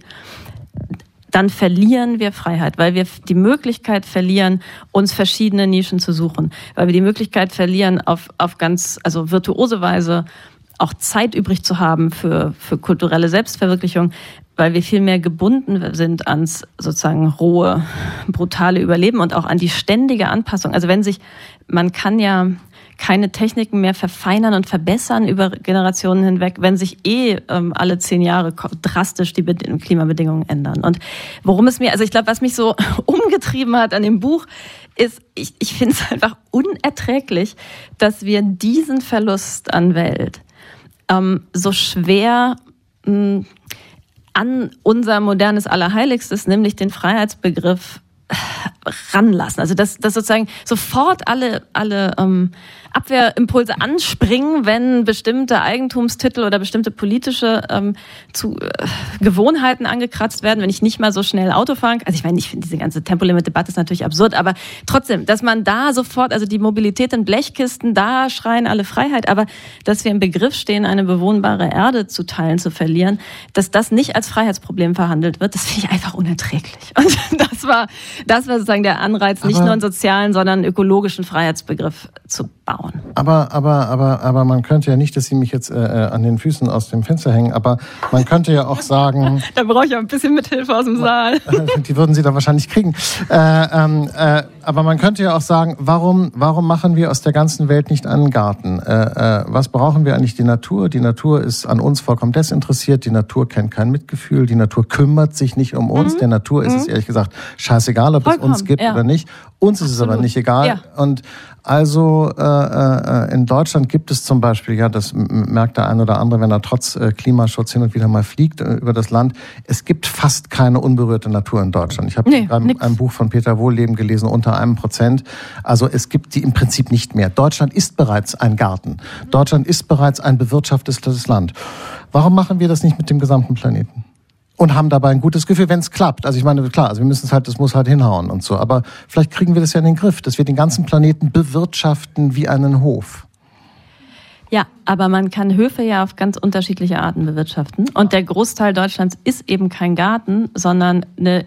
Dann verlieren wir Freiheit, weil wir die Möglichkeit verlieren, uns verschiedene Nischen zu suchen, weil wir die Möglichkeit verlieren, auf, auf ganz, also virtuose Weise auch Zeit übrig zu haben für, für kulturelle Selbstverwirklichung, weil wir viel mehr gebunden sind ans sozusagen rohe, brutale Überleben und auch an die ständige Anpassung. Also wenn sich, man kann ja keine Techniken mehr verfeinern und verbessern über Generationen hinweg, wenn sich eh ähm, alle zehn Jahre drastisch die Klimabedingungen ändern. Und worum es mir, also ich glaube, was mich so umgetrieben hat an dem Buch, ist, ich, ich finde es einfach unerträglich, dass wir diesen Verlust an Welt ähm, so schwer mh, hm, an unser modernes Allerheiligstes, nämlich den Freiheitsbegriff, äh, ranlassen. Also dass, dass sozusagen sofort alle, alle ähm, Abwehrimpulse anspringen, wenn bestimmte Eigentumstitel oder bestimmte politische ähm, zu, äh, Gewohnheiten angekratzt werden, wenn ich nicht mal so schnell Auto fahren kann. Also ich meine, ich finde diese ganze Tempolimit-Debatte ist natürlich absurd, aber trotzdem, dass man da sofort, also die Mobilität in Blechkisten, da schreien alle Freiheit, aber dass wir im Begriff stehen, eine bewohnbare Erde zu teilen, zu verlieren, dass das nicht als Freiheitsproblem verhandelt wird, das finde ich einfach unerträglich. Und das war, das war sozusagen der Anreiz, nicht aber nur einen sozialen, sondern einen ökologischen Freiheitsbegriff zu bauen.
Aber, aber, aber, aber man könnte ja nicht, dass Sie mich jetzt äh, äh an den Füßen aus dem Fenster hängen, aber man könnte ja auch sagen.
da brauche ich ein bisschen Mithilfe aus dem Saal.
Die würden Sie da wahrscheinlich kriegen. Äh, ähm, äh, aber man könnte ja auch sagen, warum, warum machen wir aus der ganzen Welt nicht einen Garten? Äh, äh, was brauchen wir eigentlich die Natur? Die Natur ist an uns vollkommen desinteressiert. Die Natur kennt kein Mitgefühl. Die Natur kümmert sich nicht um uns. Mhm. Der Natur ist mhm. es ehrlich gesagt scheißegal, ob Vollkommen, es uns gibt ja. oder nicht. Uns ist Absolut. es aber nicht egal. Ja. Und also äh, äh, in Deutschland gibt es zum Beispiel, ja, das merkt der ein oder andere, wenn er trotz äh, Klimaschutz hin und wieder mal fliegt äh, über das Land, es gibt fast keine unberührte Natur in Deutschland. Ich habe nee, ein Buch von Peter Wohlleben gelesen, unter einem Prozent. Also es gibt die im Prinzip nicht mehr. Deutschland ist bereits ein Garten. Deutschland ist bereits ein bewirtschaftetes Land. Warum machen wir das nicht mit dem gesamten Planeten? und haben dabei ein gutes Gefühl, wenn es klappt. Also ich meine, klar, also wir müssen es halt, das muss halt hinhauen und so. Aber vielleicht kriegen wir das ja in den Griff, dass wir den ganzen Planeten bewirtschaften wie einen Hof.
Ja, aber man kann Höfe ja auf ganz unterschiedliche Arten bewirtschaften. Und der Großteil Deutschlands ist eben kein Garten, sondern eine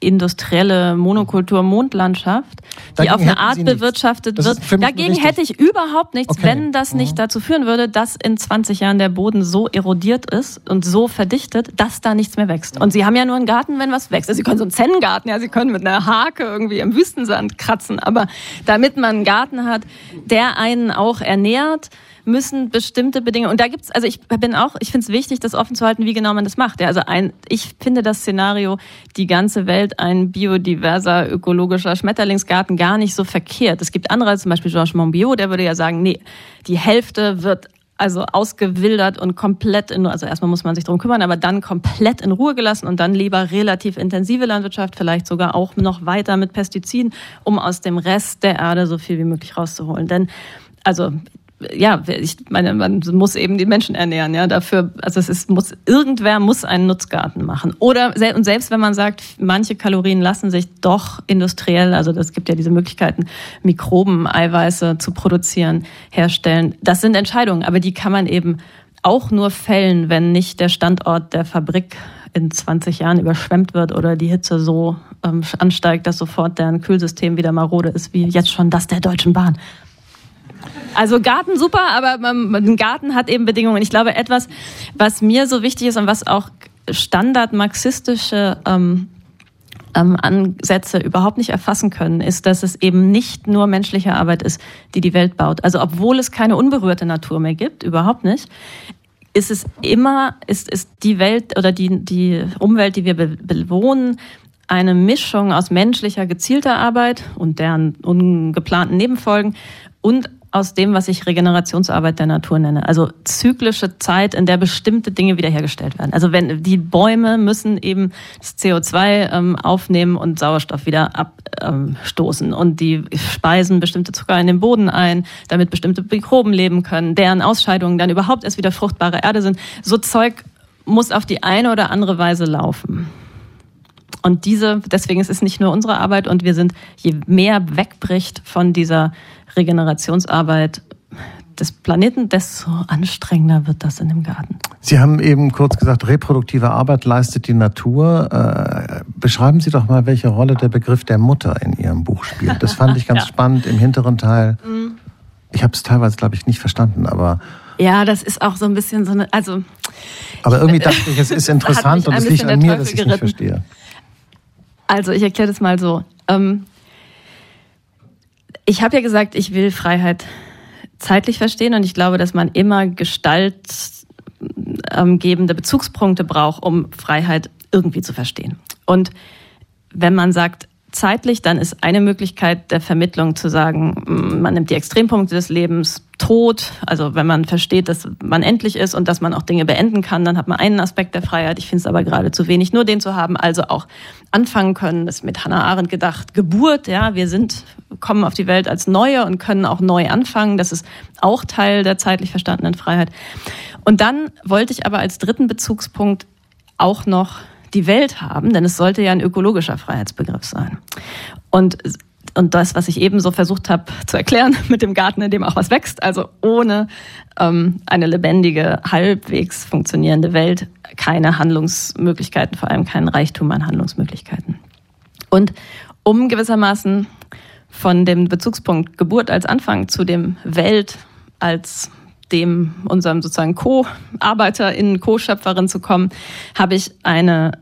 industrielle Monokultur Mondlandschaft, die auf eine Art bewirtschaftet wird. Dagegen hätte ich überhaupt nichts, okay. wenn das nicht mhm. dazu führen würde, dass in 20 Jahren der Boden so erodiert ist und so verdichtet, dass da nichts mehr wächst. Und Sie haben ja nur einen Garten, wenn was wächst. Also Sie können so einen Zen-Garten, ja, Sie können mit einer Hake irgendwie im Wüstensand kratzen, aber damit man einen Garten hat, der einen auch ernährt, müssen bestimmte Bedingungen, und da gibt's, also ich bin auch, ich finde es wichtig, das offen zu halten, wie genau man das macht. Ja, also ein, ich finde das Szenario, die ganze Welt ein biodiverser, ökologischer Schmetterlingsgarten gar nicht so verkehrt. Es gibt andere, zum Beispiel Georges Monbiot, der würde ja sagen, nee, die Hälfte wird also ausgewildert und komplett in, also erstmal muss man sich drum kümmern, aber dann komplett in Ruhe gelassen und dann lieber relativ intensive Landwirtschaft, vielleicht sogar auch noch weiter mit Pestiziden, um aus dem Rest der Erde so viel wie möglich rauszuholen. Denn also ja, ich meine, man muss eben die Menschen ernähren, ja, dafür, also es ist, muss, irgendwer muss einen Nutzgarten machen. Oder, und selbst wenn man sagt, manche Kalorien lassen sich doch industriell, also das gibt ja diese Möglichkeiten, Mikroben, Eiweiße zu produzieren, herstellen. Das sind Entscheidungen, aber die kann man eben auch nur fällen, wenn nicht der Standort der Fabrik in 20 Jahren überschwemmt wird oder die Hitze so ähm, ansteigt, dass sofort deren Kühlsystem wieder marode ist, wie jetzt schon das der Deutschen Bahn. Also Garten super, aber ein Garten hat eben Bedingungen. Ich glaube, etwas, was mir so wichtig ist und was auch standard marxistische ähm, ähm, Ansätze überhaupt nicht erfassen können, ist, dass es eben nicht nur menschliche Arbeit ist, die die Welt baut. Also obwohl es keine unberührte Natur mehr gibt, überhaupt nicht, ist es immer, ist, ist die Welt oder die, die Umwelt, die wir bewohnen, eine Mischung aus menschlicher gezielter Arbeit und deren ungeplanten Nebenfolgen und aus dem, was ich Regenerationsarbeit der Natur nenne. Also zyklische Zeit, in der bestimmte Dinge wiederhergestellt werden. Also wenn die Bäume müssen eben das CO2 ähm, aufnehmen und Sauerstoff wieder abstoßen und die speisen bestimmte Zucker in den Boden ein, damit bestimmte Mikroben leben können, deren Ausscheidungen dann überhaupt erst wieder fruchtbare Erde sind. So Zeug muss auf die eine oder andere Weise laufen. Und diese, deswegen ist es nicht nur unsere Arbeit und wir sind, je mehr wegbricht von dieser Regenerationsarbeit des Planeten, desto anstrengender wird das in dem Garten.
Sie haben eben kurz gesagt, reproduktive Arbeit leistet die Natur. Äh, beschreiben Sie doch mal, welche Rolle der Begriff der Mutter in Ihrem Buch spielt. Das fand ich ganz ja. spannend im hinteren Teil. Mhm. Ich habe es teilweise, glaube ich, nicht verstanden, aber
ja, das ist auch so ein bisschen so eine, also.
Aber irgendwie dachte ich, es ist interessant und es liegt an mir, dass ich es nicht verstehe.
Also ich erkläre das mal so. Ähm, ich habe ja gesagt, ich will Freiheit zeitlich verstehen und ich glaube, dass man immer gestaltgebende Bezugspunkte braucht, um Freiheit irgendwie zu verstehen. Und wenn man sagt, zeitlich, dann ist eine Möglichkeit der Vermittlung zu sagen, mm, man nimmt die Extrempunkte des Lebens, Tod, also wenn man versteht, dass man endlich ist und dass man auch Dinge beenden kann, dann hat man einen Aspekt der Freiheit. Ich finde es aber gerade zu wenig, nur den zu haben, also auch anfangen können. Das ist mit Hannah Arendt gedacht, Geburt, ja, wir sind, kommen auf die Welt als Neue und können auch neu anfangen. Das ist auch Teil der zeitlich verstandenen Freiheit. Und dann wollte ich aber als dritten Bezugspunkt auch noch die Welt haben, denn es sollte ja ein ökologischer Freiheitsbegriff sein. Und und das, was ich eben so versucht habe zu erklären mit dem Garten, in dem auch was wächst, also ohne ähm, eine lebendige, halbwegs funktionierende Welt keine Handlungsmöglichkeiten, vor allem keinen Reichtum an Handlungsmöglichkeiten. Und um gewissermaßen von dem Bezugspunkt Geburt als Anfang zu dem Welt als dem unserem sozusagen Co-Arbeiterin, Co-Schöpferin zu kommen, habe ich eine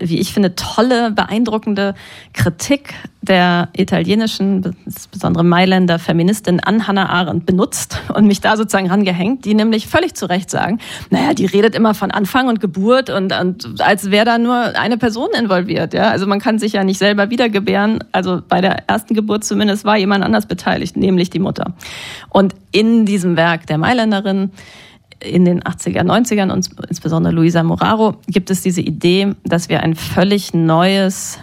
wie ich finde, tolle, beeindruckende Kritik der italienischen, insbesondere Mailänder Feministin an Hannah Arendt benutzt und mich da sozusagen rangehängt, die nämlich völlig zu Recht sagen, naja, die redet immer von Anfang und Geburt und, und als wäre da nur eine Person involviert. Ja? Also man kann sich ja nicht selber wiedergebären. Also bei der ersten Geburt zumindest war jemand anders beteiligt, nämlich die Mutter. Und in diesem Werk der Mailänderin in den 80er, 90ern und insbesondere Luisa Moraro gibt es diese Idee, dass wir ein völlig neues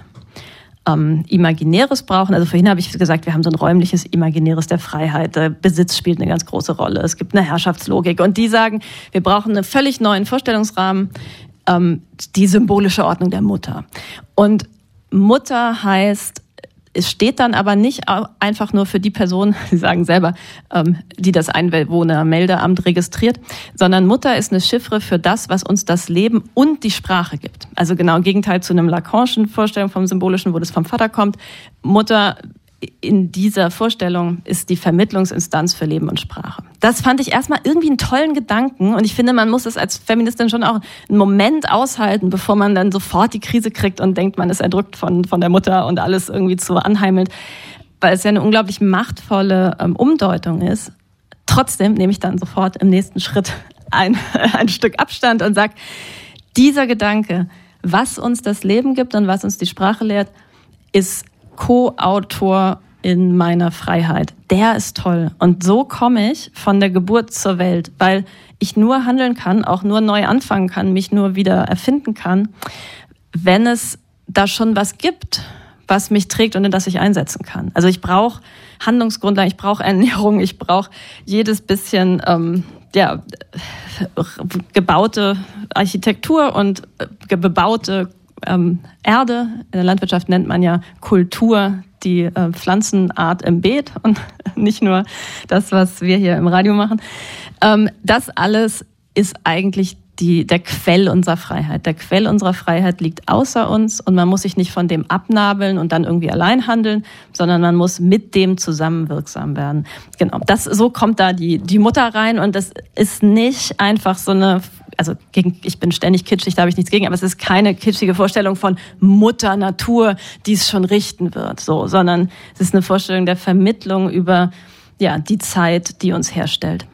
ähm, Imaginäres brauchen. Also vorhin habe ich gesagt, wir haben so ein räumliches Imaginäres der Freiheit. Besitz spielt eine ganz große Rolle. Es gibt eine Herrschaftslogik. Und die sagen, wir brauchen einen völlig neuen Vorstellungsrahmen, ähm, die symbolische Ordnung der Mutter. Und Mutter heißt es steht dann aber nicht einfach nur für die Person, Sie sagen selber, ähm, die das Einwohnermeldeamt registriert, sondern Mutter ist eine Chiffre für das, was uns das Leben und die Sprache gibt. Also genau im Gegenteil zu einem Lacanischen Vorstellung vom Symbolischen, wo das vom Vater kommt. Mutter in dieser Vorstellung ist die Vermittlungsinstanz für Leben und Sprache. Das fand ich erstmal irgendwie einen tollen Gedanken und ich finde, man muss es als Feministin schon auch einen Moment aushalten, bevor man dann sofort die Krise kriegt und denkt, man ist erdrückt von, von der Mutter und alles irgendwie zu anheimelt, weil es ja eine unglaublich machtvolle ähm, Umdeutung ist. Trotzdem nehme ich dann sofort im nächsten Schritt ein, ein Stück Abstand und sage, dieser Gedanke, was uns das Leben gibt und was uns die Sprache lehrt, ist Co-Autor in meiner Freiheit. Der ist toll. Und so komme ich von der Geburt zur Welt, weil ich nur handeln kann, auch nur neu anfangen kann, mich nur wieder erfinden kann, wenn es da schon was gibt, was mich trägt und in das ich einsetzen kann. Also ich brauche Handlungsgrundlagen, ich brauche Ernährung, ich brauche jedes bisschen ähm, ja, gebaute Architektur und äh, bebaute ähm, Erde. In der Landwirtschaft nennt man ja Kultur die äh, Pflanzenart im Beet und nicht nur das, was wir hier im Radio machen. Ähm, das alles ist eigentlich die, der Quell unserer Freiheit. Der Quell unserer Freiheit liegt außer uns und man muss sich nicht von dem abnabeln und dann irgendwie allein handeln, sondern man muss mit dem zusammenwirksam werden. Genau, das, so kommt da die, die Mutter rein und das ist nicht einfach so eine also gegen, ich bin ständig kitschig, da habe ich nichts gegen, aber es ist keine kitschige Vorstellung von Mutter Natur, die es schon richten wird, so, sondern es ist eine Vorstellung der Vermittlung über ja, die Zeit, die uns herstellt.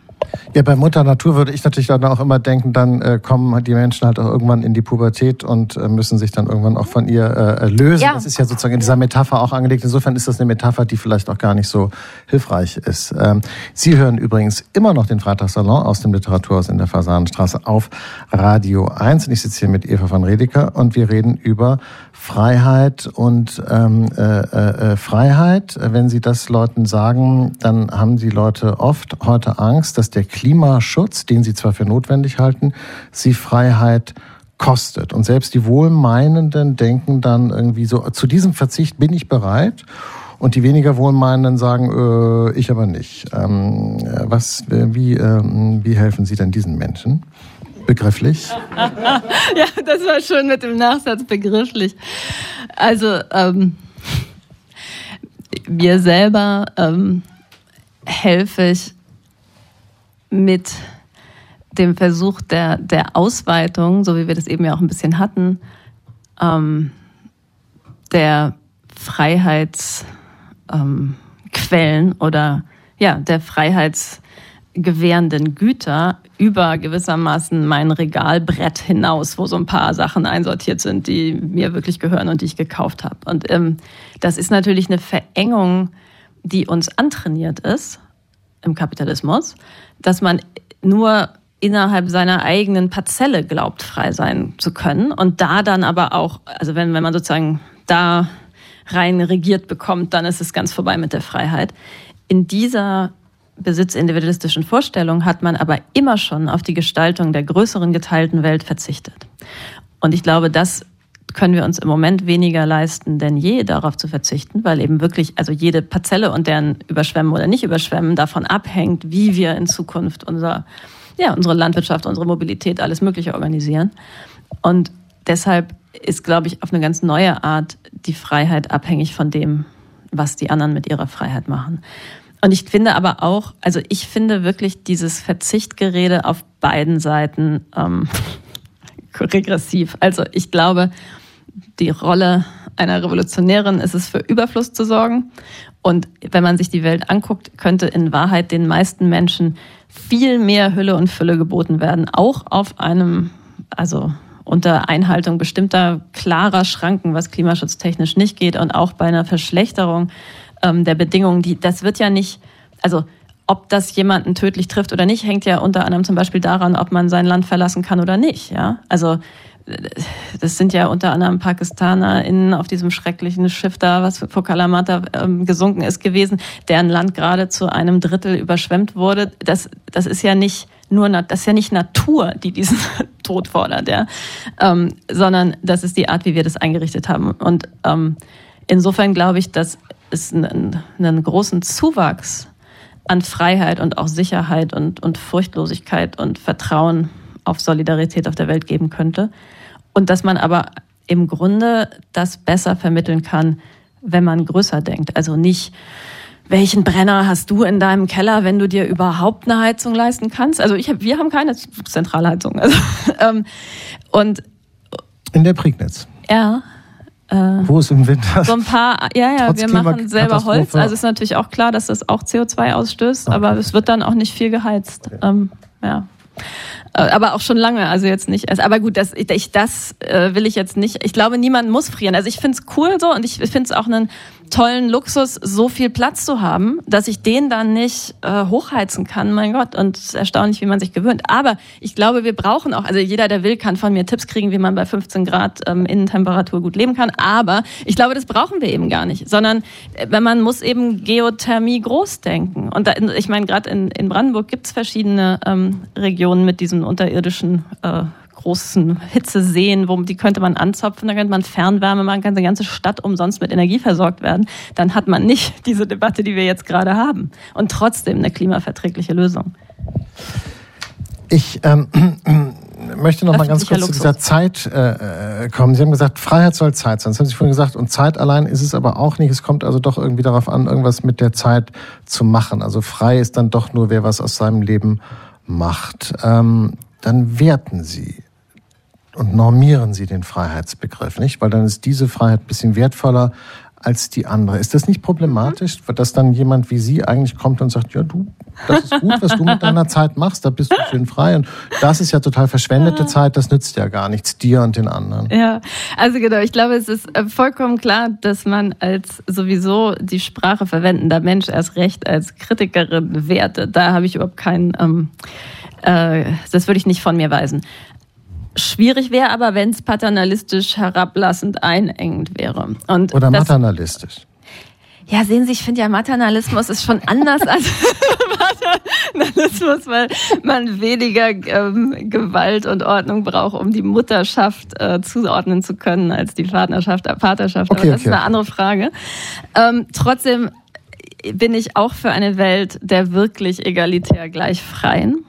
Ja, bei Mutter Natur würde ich natürlich dann auch immer denken, dann äh, kommen die Menschen halt auch irgendwann in die Pubertät und äh, müssen sich dann irgendwann auch von ihr äh, lösen. Ja. Das ist ja sozusagen in dieser Metapher auch angelegt. Insofern ist das eine Metapher, die vielleicht auch gar nicht so hilfreich ist. Ähm, Sie hören übrigens immer noch den Freitagssalon aus dem Literaturhaus in der Fasanenstraße auf Radio 1. Und ich sitze hier mit Eva van Redeker und wir reden über Freiheit und ähm, äh, äh, äh, Freiheit. Wenn Sie das Leuten sagen, dann haben die Leute oft heute Angst, dass der Klimaschutz, den sie zwar für notwendig halten, sie Freiheit kostet. Und selbst die Wohlmeinenden denken dann irgendwie so, zu diesem Verzicht bin ich bereit. Und die weniger Wohlmeinenden sagen, äh, ich aber nicht. Ähm, was, äh, wie, äh, wie helfen Sie denn diesen Menschen? Begrifflich?
ja, das war schon mit dem Nachsatz begrifflich. Also ähm, mir selber ähm, helfe ich mit dem Versuch der, der Ausweitung, so wie wir das eben ja auch ein bisschen hatten, ähm, der Freiheitsquellen ähm, oder ja, der freiheitsgewährenden Güter über gewissermaßen mein Regalbrett hinaus, wo so ein paar Sachen einsortiert sind, die mir wirklich gehören und die ich gekauft habe. Und ähm, das ist natürlich eine Verengung, die uns antrainiert ist im Kapitalismus, dass man nur innerhalb seiner eigenen Parzelle glaubt, frei sein zu können und da dann aber auch, also wenn, wenn man sozusagen da rein regiert bekommt, dann ist es ganz vorbei mit der Freiheit. In dieser besitzindividualistischen Vorstellung hat man aber immer schon auf die Gestaltung der größeren geteilten Welt verzichtet. Und ich glaube, das können wir uns im Moment weniger leisten denn je, darauf zu verzichten, weil eben wirklich, also jede Parzelle und deren Überschwemmen oder nicht Überschwemmen davon abhängt, wie wir in Zukunft unser, ja, unsere Landwirtschaft, unsere Mobilität, alles Mögliche organisieren. Und deshalb ist, glaube ich, auf eine ganz neue Art die Freiheit abhängig von dem, was die anderen mit ihrer Freiheit machen. Und ich finde aber auch, also ich finde wirklich dieses Verzichtgerede auf beiden Seiten ähm, regressiv. Also ich glaube, die Rolle einer Revolutionärin ist es für Überfluss zu sorgen. Und wenn man sich die Welt anguckt, könnte in Wahrheit den meisten Menschen viel mehr Hülle und Fülle geboten werden, auch auf einem, also unter Einhaltung bestimmter klarer Schranken, was klimaschutztechnisch nicht geht und auch bei einer Verschlechterung ähm, der Bedingungen, die, das wird ja nicht, also ob das jemanden tödlich trifft oder nicht, hängt ja unter anderem zum Beispiel daran, ob man sein Land verlassen kann oder nicht. Ja, also das sind ja unter anderem PakistanerInnen auf diesem schrecklichen Schiff da, was vor Kalamata ähm, gesunken ist gewesen, deren Land gerade zu einem Drittel überschwemmt wurde. Das, das ist ja nicht nur, das ist ja nicht Natur, die diesen Tod fordert, ja, ähm, sondern das ist die Art, wie wir das eingerichtet haben. Und ähm, insofern glaube ich, dass es einen, einen großen Zuwachs an Freiheit und auch Sicherheit und, und Furchtlosigkeit und Vertrauen auf Solidarität auf der Welt geben könnte. Und dass man aber im Grunde das besser vermitteln kann, wenn man größer denkt. Also nicht, welchen Brenner hast du in deinem Keller, wenn du dir überhaupt eine Heizung leisten kannst? Also ich hab, wir haben keine Zentralheizung. Also, ähm, und
in der Prignitz.
Ja.
Äh, Wo ist im Winter?
So ein paar, ja, ja, wir machen selber Holz. Also ist natürlich auch klar, dass das auch CO2 ausstößt, okay. aber es wird dann auch nicht viel geheizt. Okay. Ähm, ja. Äh, aber auch schon lange, also jetzt nicht. Aber gut, das, ich, das äh, will ich jetzt nicht. Ich glaube, niemand muss frieren. Also ich finde es cool so und ich finde es auch einen tollen Luxus, so viel Platz zu haben, dass ich den dann nicht äh, hochheizen kann. Mein Gott, und erstaunlich, wie man sich gewöhnt. Aber ich glaube, wir brauchen auch, also jeder, der will, kann von mir Tipps kriegen, wie man bei 15 Grad ähm, Innentemperatur gut leben kann. Aber ich glaube, das brauchen wir eben gar nicht, sondern äh, wenn man muss eben Geothermie groß denken. Und da, ich meine, gerade in, in Brandenburg gibt's verschiedene ähm, Regionen mit diesen unterirdischen äh, großen Hitzeseen, wo die könnte man anzapfen, da könnte man Fernwärme machen, kann die ganze Stadt umsonst mit Energie versorgt werden. Dann hat man nicht diese Debatte, die wir jetzt gerade haben. Und trotzdem eine klimaverträgliche Lösung.
Ich ähm, möchte noch mal ganz kurz Luxus. zu dieser Zeit äh, kommen. Sie haben gesagt, Freiheit soll Zeit sein. Das haben Sie vorhin gesagt. Und Zeit allein ist es aber auch nicht. Es kommt also doch irgendwie darauf an, irgendwas mit der Zeit zu machen. Also frei ist dann doch nur, wer was aus seinem Leben macht. Ähm, dann werten Sie und normieren Sie den Freiheitsbegriff, nicht? Weil dann ist diese Freiheit ein bisschen wertvoller als die andere. Ist das nicht problematisch, mhm. dass dann jemand wie Sie eigentlich kommt und sagt, ja, du, das ist gut, was du mit deiner Zeit machst, da bist du schön frei und das ist ja total verschwendete Zeit, das nützt ja gar nichts dir und den anderen.
Ja, also genau, ich glaube, es ist äh, vollkommen klar, dass man als sowieso die Sprache verwendender Mensch erst recht als Kritikerin wertet. Da habe ich überhaupt keinen, ähm, äh, das würde ich nicht von mir weisen. Schwierig wäre aber, wenn es paternalistisch herablassend einengend wäre.
Und Oder maternalistisch.
Ja, sehen Sie, ich finde ja, Maternalismus ist schon anders als Maternalismus, weil man weniger ähm, Gewalt und Ordnung braucht, um die Mutterschaft äh, zuordnen zu können, als die Partnerschaft, äh, Vaterschaft. Okay, Aber das okay, ist eine andere Frage. Ähm, trotzdem bin ich auch für eine Welt der wirklich egalitär gleich Freien.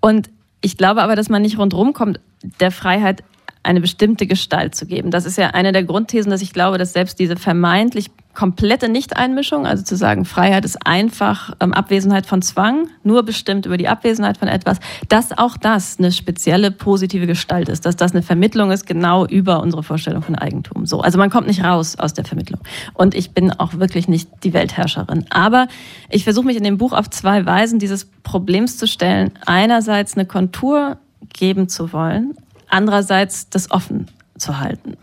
Und ich glaube aber, dass man nicht rundherum kommt, der Freiheit eine bestimmte Gestalt zu geben. Das ist ja eine der Grundthesen, dass ich glaube, dass selbst diese vermeintlich komplette Nichteinmischung, also zu sagen, Freiheit ist einfach ähm, Abwesenheit von Zwang, nur bestimmt über die Abwesenheit von etwas, dass auch das eine spezielle positive Gestalt ist, dass das eine Vermittlung ist, genau über unsere Vorstellung von Eigentum. So, also man kommt nicht raus aus der Vermittlung. Und ich bin auch wirklich nicht die Weltherrscherin. Aber ich versuche mich in dem Buch auf zwei Weisen dieses Problems zu stellen. Einerseits eine Kontur geben zu wollen, andererseits das offen zu halten.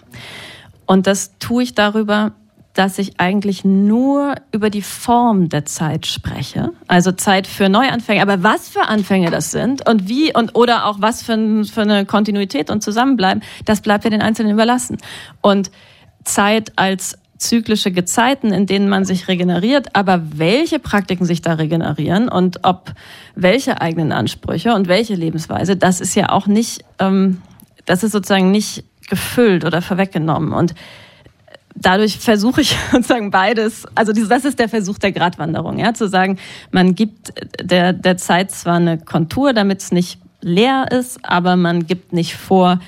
Und das tue ich darüber, dass ich eigentlich nur über die Form der Zeit spreche. Also Zeit für Neuanfänge. Aber was für Anfänge das sind und wie und oder auch was für, für eine Kontinuität und Zusammenbleiben, das bleibt ja den Einzelnen überlassen. Und Zeit als zyklische Gezeiten, in denen man sich regeneriert, aber welche Praktiken sich da regenerieren und ob welche eigenen Ansprüche und welche Lebensweise, das ist ja auch nicht, ähm, das ist sozusagen nicht gefüllt oder vorweggenommen. Und dadurch versuche ich sozusagen beides, also das ist der Versuch der Gratwanderung, ja, zu sagen, man gibt der, der Zeit zwar eine Kontur, damit es nicht leer ist, aber man gibt nicht vor,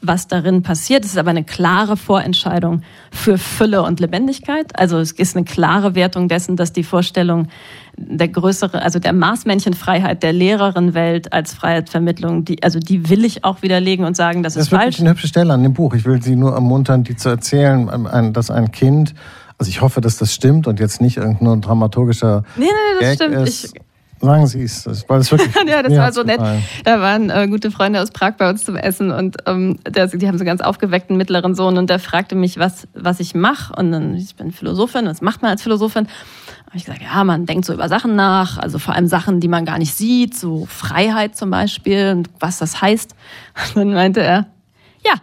was darin passiert. Es ist aber eine klare Vorentscheidung für Fülle und Lebendigkeit. Also es ist eine klare Wertung dessen, dass die Vorstellung der größere, also der Maßmännchenfreiheit der Lehrerinwelt als Freiheitsvermittlung, die, also die will ich auch widerlegen und sagen, das, das ist falsch. Das ist
eine hübsche Stelle an dem Buch. Ich will Sie nur ermuntern, die zu erzählen, dass ein Kind also ich hoffe, dass das stimmt und jetzt nicht irgendein dramaturgischer.
Nee, nee, das Gag stimmt.
Ist. Ich, Sagen Sie es, das war das wirklich.
ja, das war so nett. Da waren äh, gute Freunde aus Prag bei uns zum Essen und ähm, der, die haben so ganz aufgeweckten mittleren Sohn und der fragte mich, was, was ich mache. Und dann, ich bin Philosophin, was macht man als Philosophin? Und ich gesagt, ja, man denkt so über Sachen nach, also vor allem Sachen, die man gar nicht sieht, so Freiheit zum Beispiel und was das heißt. Und dann meinte er, ja,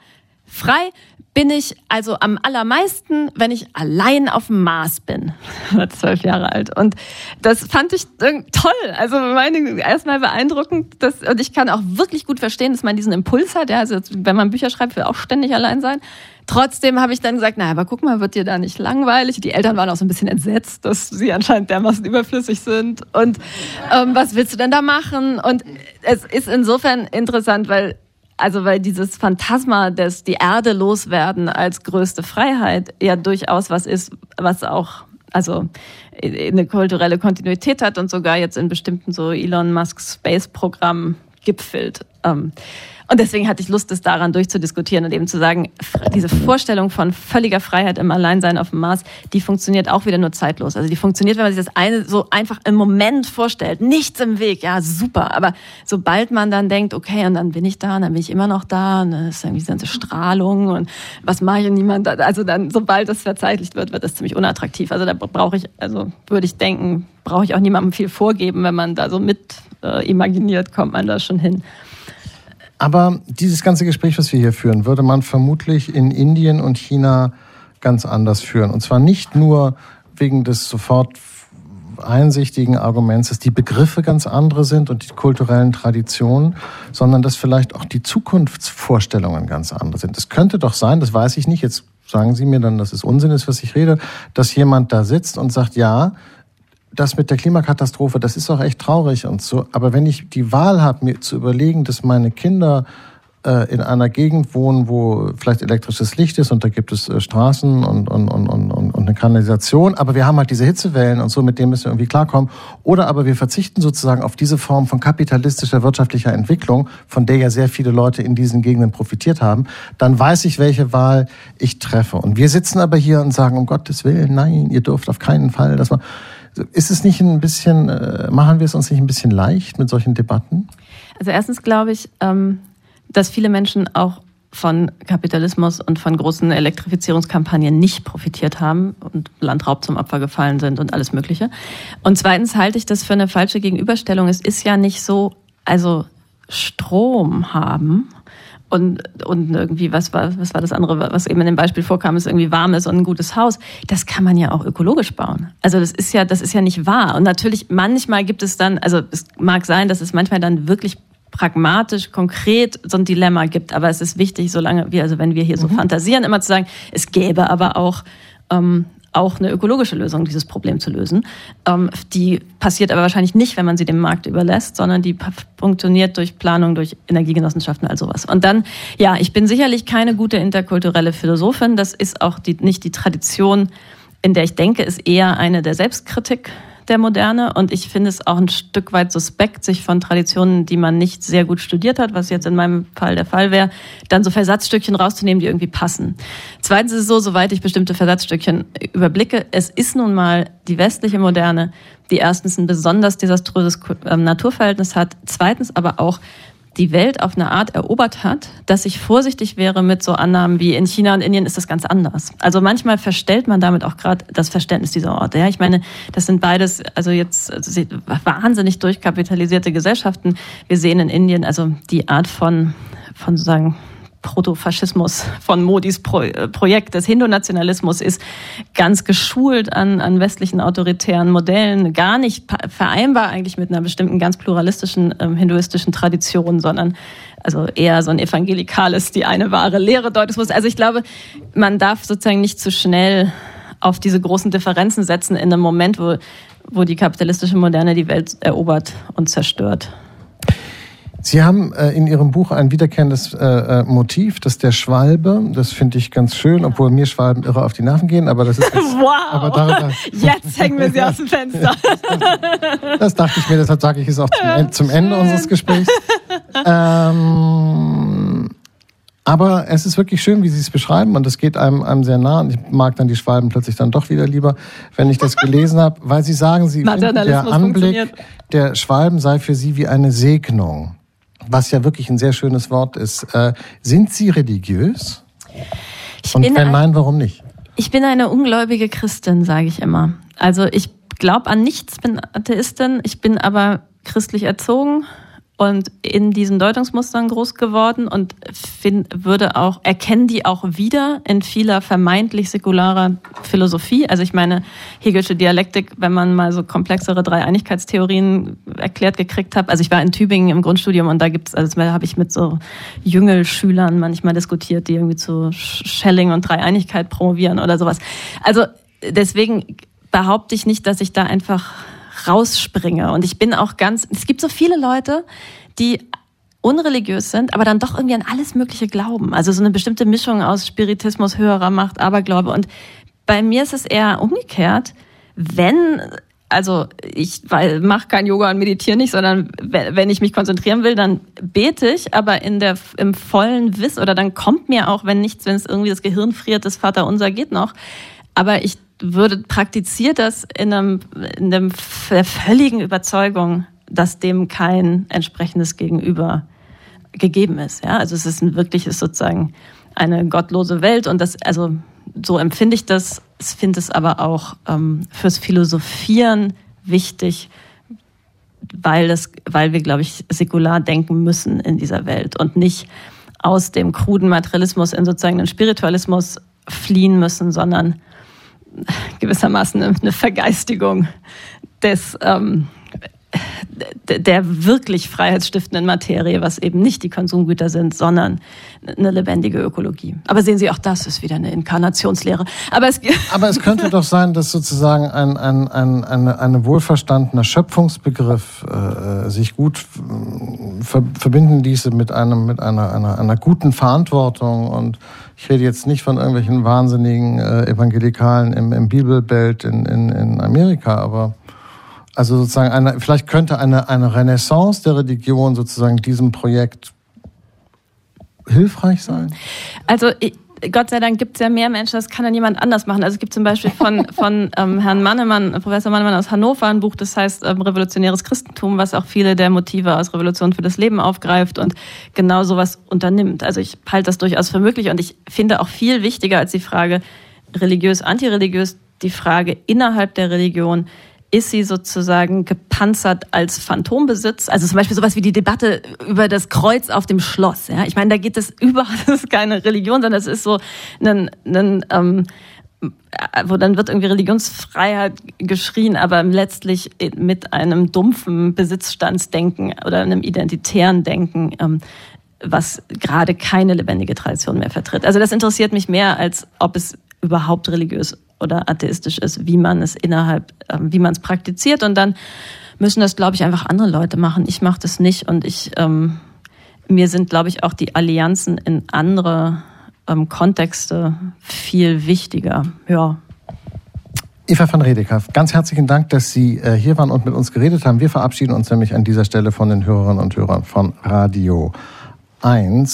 frei bin ich also am allermeisten, wenn ich allein auf dem Mars bin. war zwölf Jahre alt. Und das fand ich toll. Also meine, erstmal beeindruckend. Dass, und ich kann auch wirklich gut verstehen, dass man diesen Impuls hat. Ja, also wenn man Bücher schreibt, will auch ständig allein sein. Trotzdem habe ich dann gesagt, naja, aber guck mal, wird dir da nicht langweilig? Die Eltern waren auch so ein bisschen entsetzt, dass sie anscheinend dermaßen überflüssig sind. Und ähm, was willst du denn da machen? Und es ist insofern interessant, weil also weil dieses Phantasma des die Erde loswerden als größte Freiheit ja durchaus was ist, was auch also eine kulturelle Kontinuität hat und sogar jetzt in bestimmten so Elon Musk Space Programm gipfelt. Ähm, und deswegen hatte ich Lust, das daran durchzudiskutieren und eben zu sagen, diese Vorstellung von völliger Freiheit im Alleinsein auf dem Mars, die funktioniert auch wieder nur zeitlos. Also die funktioniert, wenn man sich das eine so einfach im Moment vorstellt. Nichts im Weg, ja, super. Aber sobald man dann denkt, okay, und dann bin ich da, und dann bin ich immer noch da, und dann ist irgendwie diese ganze Strahlung und was mache ich und niemand, also dann, sobald das verzeitlicht wird, wird das ziemlich unattraktiv. Also da brauche ich, also würde ich denken, brauche ich auch niemandem viel vorgeben, wenn man da so mit äh, imaginiert, kommt man da schon hin.
Aber dieses ganze Gespräch, was wir hier führen, würde man vermutlich in Indien und China ganz anders führen. Und zwar nicht nur wegen des sofort einsichtigen Arguments, dass die Begriffe ganz andere sind und die kulturellen Traditionen, sondern dass vielleicht auch die Zukunftsvorstellungen ganz andere sind. Es könnte doch sein, das weiß ich nicht, jetzt sagen Sie mir dann, dass es Unsinn ist, was ich rede, dass jemand da sitzt und sagt, ja, das mit der Klimakatastrophe, das ist auch echt traurig und so. Aber wenn ich die Wahl habe, mir zu überlegen, dass meine Kinder äh, in einer Gegend wohnen, wo vielleicht elektrisches Licht ist und da gibt es äh, Straßen und, und, und, und, und eine Kanalisation, aber wir haben halt diese Hitzewellen und so, mit denen müssen wir irgendwie klarkommen. Oder aber wir verzichten sozusagen auf diese Form von kapitalistischer wirtschaftlicher Entwicklung, von der ja sehr viele Leute in diesen Gegenden profitiert haben, dann weiß ich, welche Wahl ich treffe. Und wir sitzen aber hier und sagen, um Gottes Willen, nein, ihr dürft auf keinen Fall das machen. Ist es nicht ein bisschen, äh, machen wir es uns nicht ein bisschen leicht mit solchen Debatten?
Also erstens glaube ich, ähm, dass viele Menschen auch von Kapitalismus und von großen Elektrifizierungskampagnen nicht profitiert haben und Landraub zum Opfer gefallen sind und alles Mögliche. Und zweitens halte ich das für eine falsche Gegenüberstellung. Es ist ja nicht so, also Strom haben und, und irgendwie, was war, was war das andere, was eben in dem Beispiel vorkam, ist irgendwie warm ist und ein gutes Haus. Das kann man ja auch ökologisch bauen. Also das ist ja, das ist ja nicht wahr. Und natürlich, manchmal gibt es dann, also es mag sein, dass es manchmal dann wirklich pragmatisch, konkret so ein Dilemma gibt. Aber es ist wichtig, solange wir, also wenn wir hier so mhm. fantasieren, immer zu sagen, es gäbe aber auch ähm, auch eine ökologische Lösung, dieses Problem zu lösen. Ähm, die passiert aber wahrscheinlich nicht, wenn man sie dem Markt überlässt, sondern die funktioniert durch Planung, durch Energiegenossenschaften, all sowas. Und dann, ja, ich bin sicherlich keine gute interkulturelle Philosophin. Das ist auch die, nicht die Tradition, in der ich denke, ist eher eine der Selbstkritik der Moderne. Und ich finde es auch ein Stück weit suspekt, sich von Traditionen, die man nicht sehr gut studiert hat, was jetzt in meinem Fall der Fall wäre, dann so Versatzstückchen rauszunehmen, die irgendwie passen. Zweitens ist es so, soweit ich bestimmte Versatzstückchen überblicke, es ist nun mal die westliche Moderne, die erstens ein besonders desaströses ähm, Naturverhältnis hat, zweitens aber auch die Welt auf eine Art erobert hat, dass ich vorsichtig wäre mit so Annahmen wie in China und Indien ist das ganz anders. Also manchmal verstellt man damit auch gerade das Verständnis dieser Orte. Ja, ich meine, das sind beides also jetzt also wahnsinnig durchkapitalisierte Gesellschaften. Wir sehen in Indien also die Art von von sozusagen Protofaschismus von Modis Pro äh, Projekt des Hindu-Nationalismus ist ganz geschult an, an westlichen autoritären Modellen, gar nicht vereinbar eigentlich mit einer bestimmten ganz pluralistischen ähm, hinduistischen Tradition, sondern also eher so ein evangelikales, die eine wahre Lehre Deutungsmus. Also ich glaube, man darf sozusagen nicht zu schnell auf diese großen Differenzen setzen in einem Moment, wo, wo die kapitalistische Moderne die Welt erobert und zerstört.
Sie haben äh, in Ihrem Buch ein wiederkehrendes äh, äh, Motiv, das der Schwalbe. Das finde ich ganz schön, obwohl mir Schwalben irre auf die Nerven gehen. Aber das ist jetzt,
wow. Aber darüber, jetzt hängen wir sie aus dem Fenster.
das, das dachte ich mir. Deshalb sage ich es auch zum, zum Ende unseres Gesprächs. Ähm, aber es ist wirklich schön, wie Sie es beschreiben und es geht einem, einem sehr nah und ich mag dann die Schwalben plötzlich dann doch wieder lieber, wenn ich das gelesen habe, weil Sie sagen, Sie finden, der Anblick der Schwalben sei für Sie wie eine Segnung was ja wirklich ein sehr schönes Wort ist. Äh, sind Sie religiös? Ich Und wenn nein, warum nicht?
Ich bin eine ungläubige Christin, sage ich immer. Also ich glaube an nichts, bin Atheistin. Ich bin aber christlich erzogen und in diesen Deutungsmustern groß geworden und find, würde auch, erkennen die auch wieder in vieler vermeintlich säkularer Philosophie. Also ich meine, Hegelsche Dialektik, wenn man mal so komplexere Dreieinigkeitstheorien erklärt gekriegt hat. Also ich war in Tübingen im Grundstudium und da gibt's, also da habe ich mit so Jüngelschülern manchmal diskutiert, die irgendwie zu Schelling und Dreieinigkeit promovieren oder sowas. Also deswegen behaupte ich nicht, dass ich da einfach rausspringe. Und ich bin auch ganz, es gibt so viele Leute, die unreligiös sind, aber dann doch irgendwie an alles Mögliche glauben. Also so eine bestimmte Mischung aus Spiritismus, höherer Macht, Aberglaube. Und bei mir ist es eher umgekehrt. Wenn also ich mache kein Yoga und meditiere nicht, sondern wenn ich mich konzentrieren will, dann bete ich, aber in der im vollen Wiss oder dann kommt mir auch, wenn nichts, wenn es irgendwie das Gehirn friert, das Vater unser geht noch. Aber ich würde praktiziert das in einem, in einem völligen Überzeugung, dass dem kein entsprechendes Gegenüber gegeben ist. Ja, also es ist ein wirkliches sozusagen eine gottlose Welt und das, also so empfinde ich das. Ich finde es aber auch ähm, fürs Philosophieren wichtig, weil das, weil wir, glaube ich, säkular denken müssen in dieser Welt und nicht aus dem kruden Materialismus in sozusagen den Spiritualismus fliehen müssen, sondern gewissermaßen eine Vergeistigung des, ähm, der wirklich freiheitsstiftenden Materie, was eben nicht die Konsumgüter sind, sondern eine lebendige Ökologie. Aber sehen Sie, auch das ist wieder eine Inkarnationslehre.
Aber es, Aber es könnte doch sein, dass sozusagen ein, ein, ein, eine, eine wohlverstandener Schöpfungsbegriff äh, sich gut verbinden ließe mit, einem, mit einer, einer, einer guten Verantwortung und ich rede jetzt nicht von irgendwelchen wahnsinnigen äh, Evangelikalen im, im Bibelbelt in, in, in Amerika, aber also sozusagen eine, vielleicht könnte eine, eine Renaissance der Religion sozusagen diesem Projekt hilfreich sein?
Also Gott sei Dank gibt es ja mehr Menschen, das kann dann jemand anders machen. Also es gibt zum Beispiel von, von ähm, Herrn Mannemann, Professor Mannemann aus Hannover, ein Buch, das heißt ähm, Revolutionäres Christentum, was auch viele der Motive aus Revolution für das Leben aufgreift und genau sowas unternimmt. Also ich halte das durchaus für möglich und ich finde auch viel wichtiger als die Frage religiös, antireligiös, die Frage innerhalb der Religion, ist sie sozusagen gepanzert als Phantombesitz. Also zum Beispiel sowas wie die Debatte über das Kreuz auf dem Schloss. Ja, ich meine, da geht es überhaupt, das ist keine Religion, sondern es ist so ein, ein ähm, wo dann wird irgendwie Religionsfreiheit geschrien, aber letztlich mit einem dumpfen Besitzstandsdenken oder einem identitären Denken, ähm, was gerade keine lebendige Tradition mehr vertritt. Also das interessiert mich mehr, als ob es überhaupt religiös oder atheistisch ist, wie man es innerhalb, äh, wie man es praktiziert. Und dann müssen das, glaube ich, einfach andere Leute machen. Ich mache das nicht und ich ähm, mir sind, glaube ich, auch die Allianzen in andere ähm, Kontexte viel wichtiger. Ja.
Eva van Redeker, ganz herzlichen Dank, dass Sie äh, hier waren und mit uns geredet haben. Wir verabschieden uns nämlich an dieser Stelle von den Hörerinnen und Hörern von Radio 1.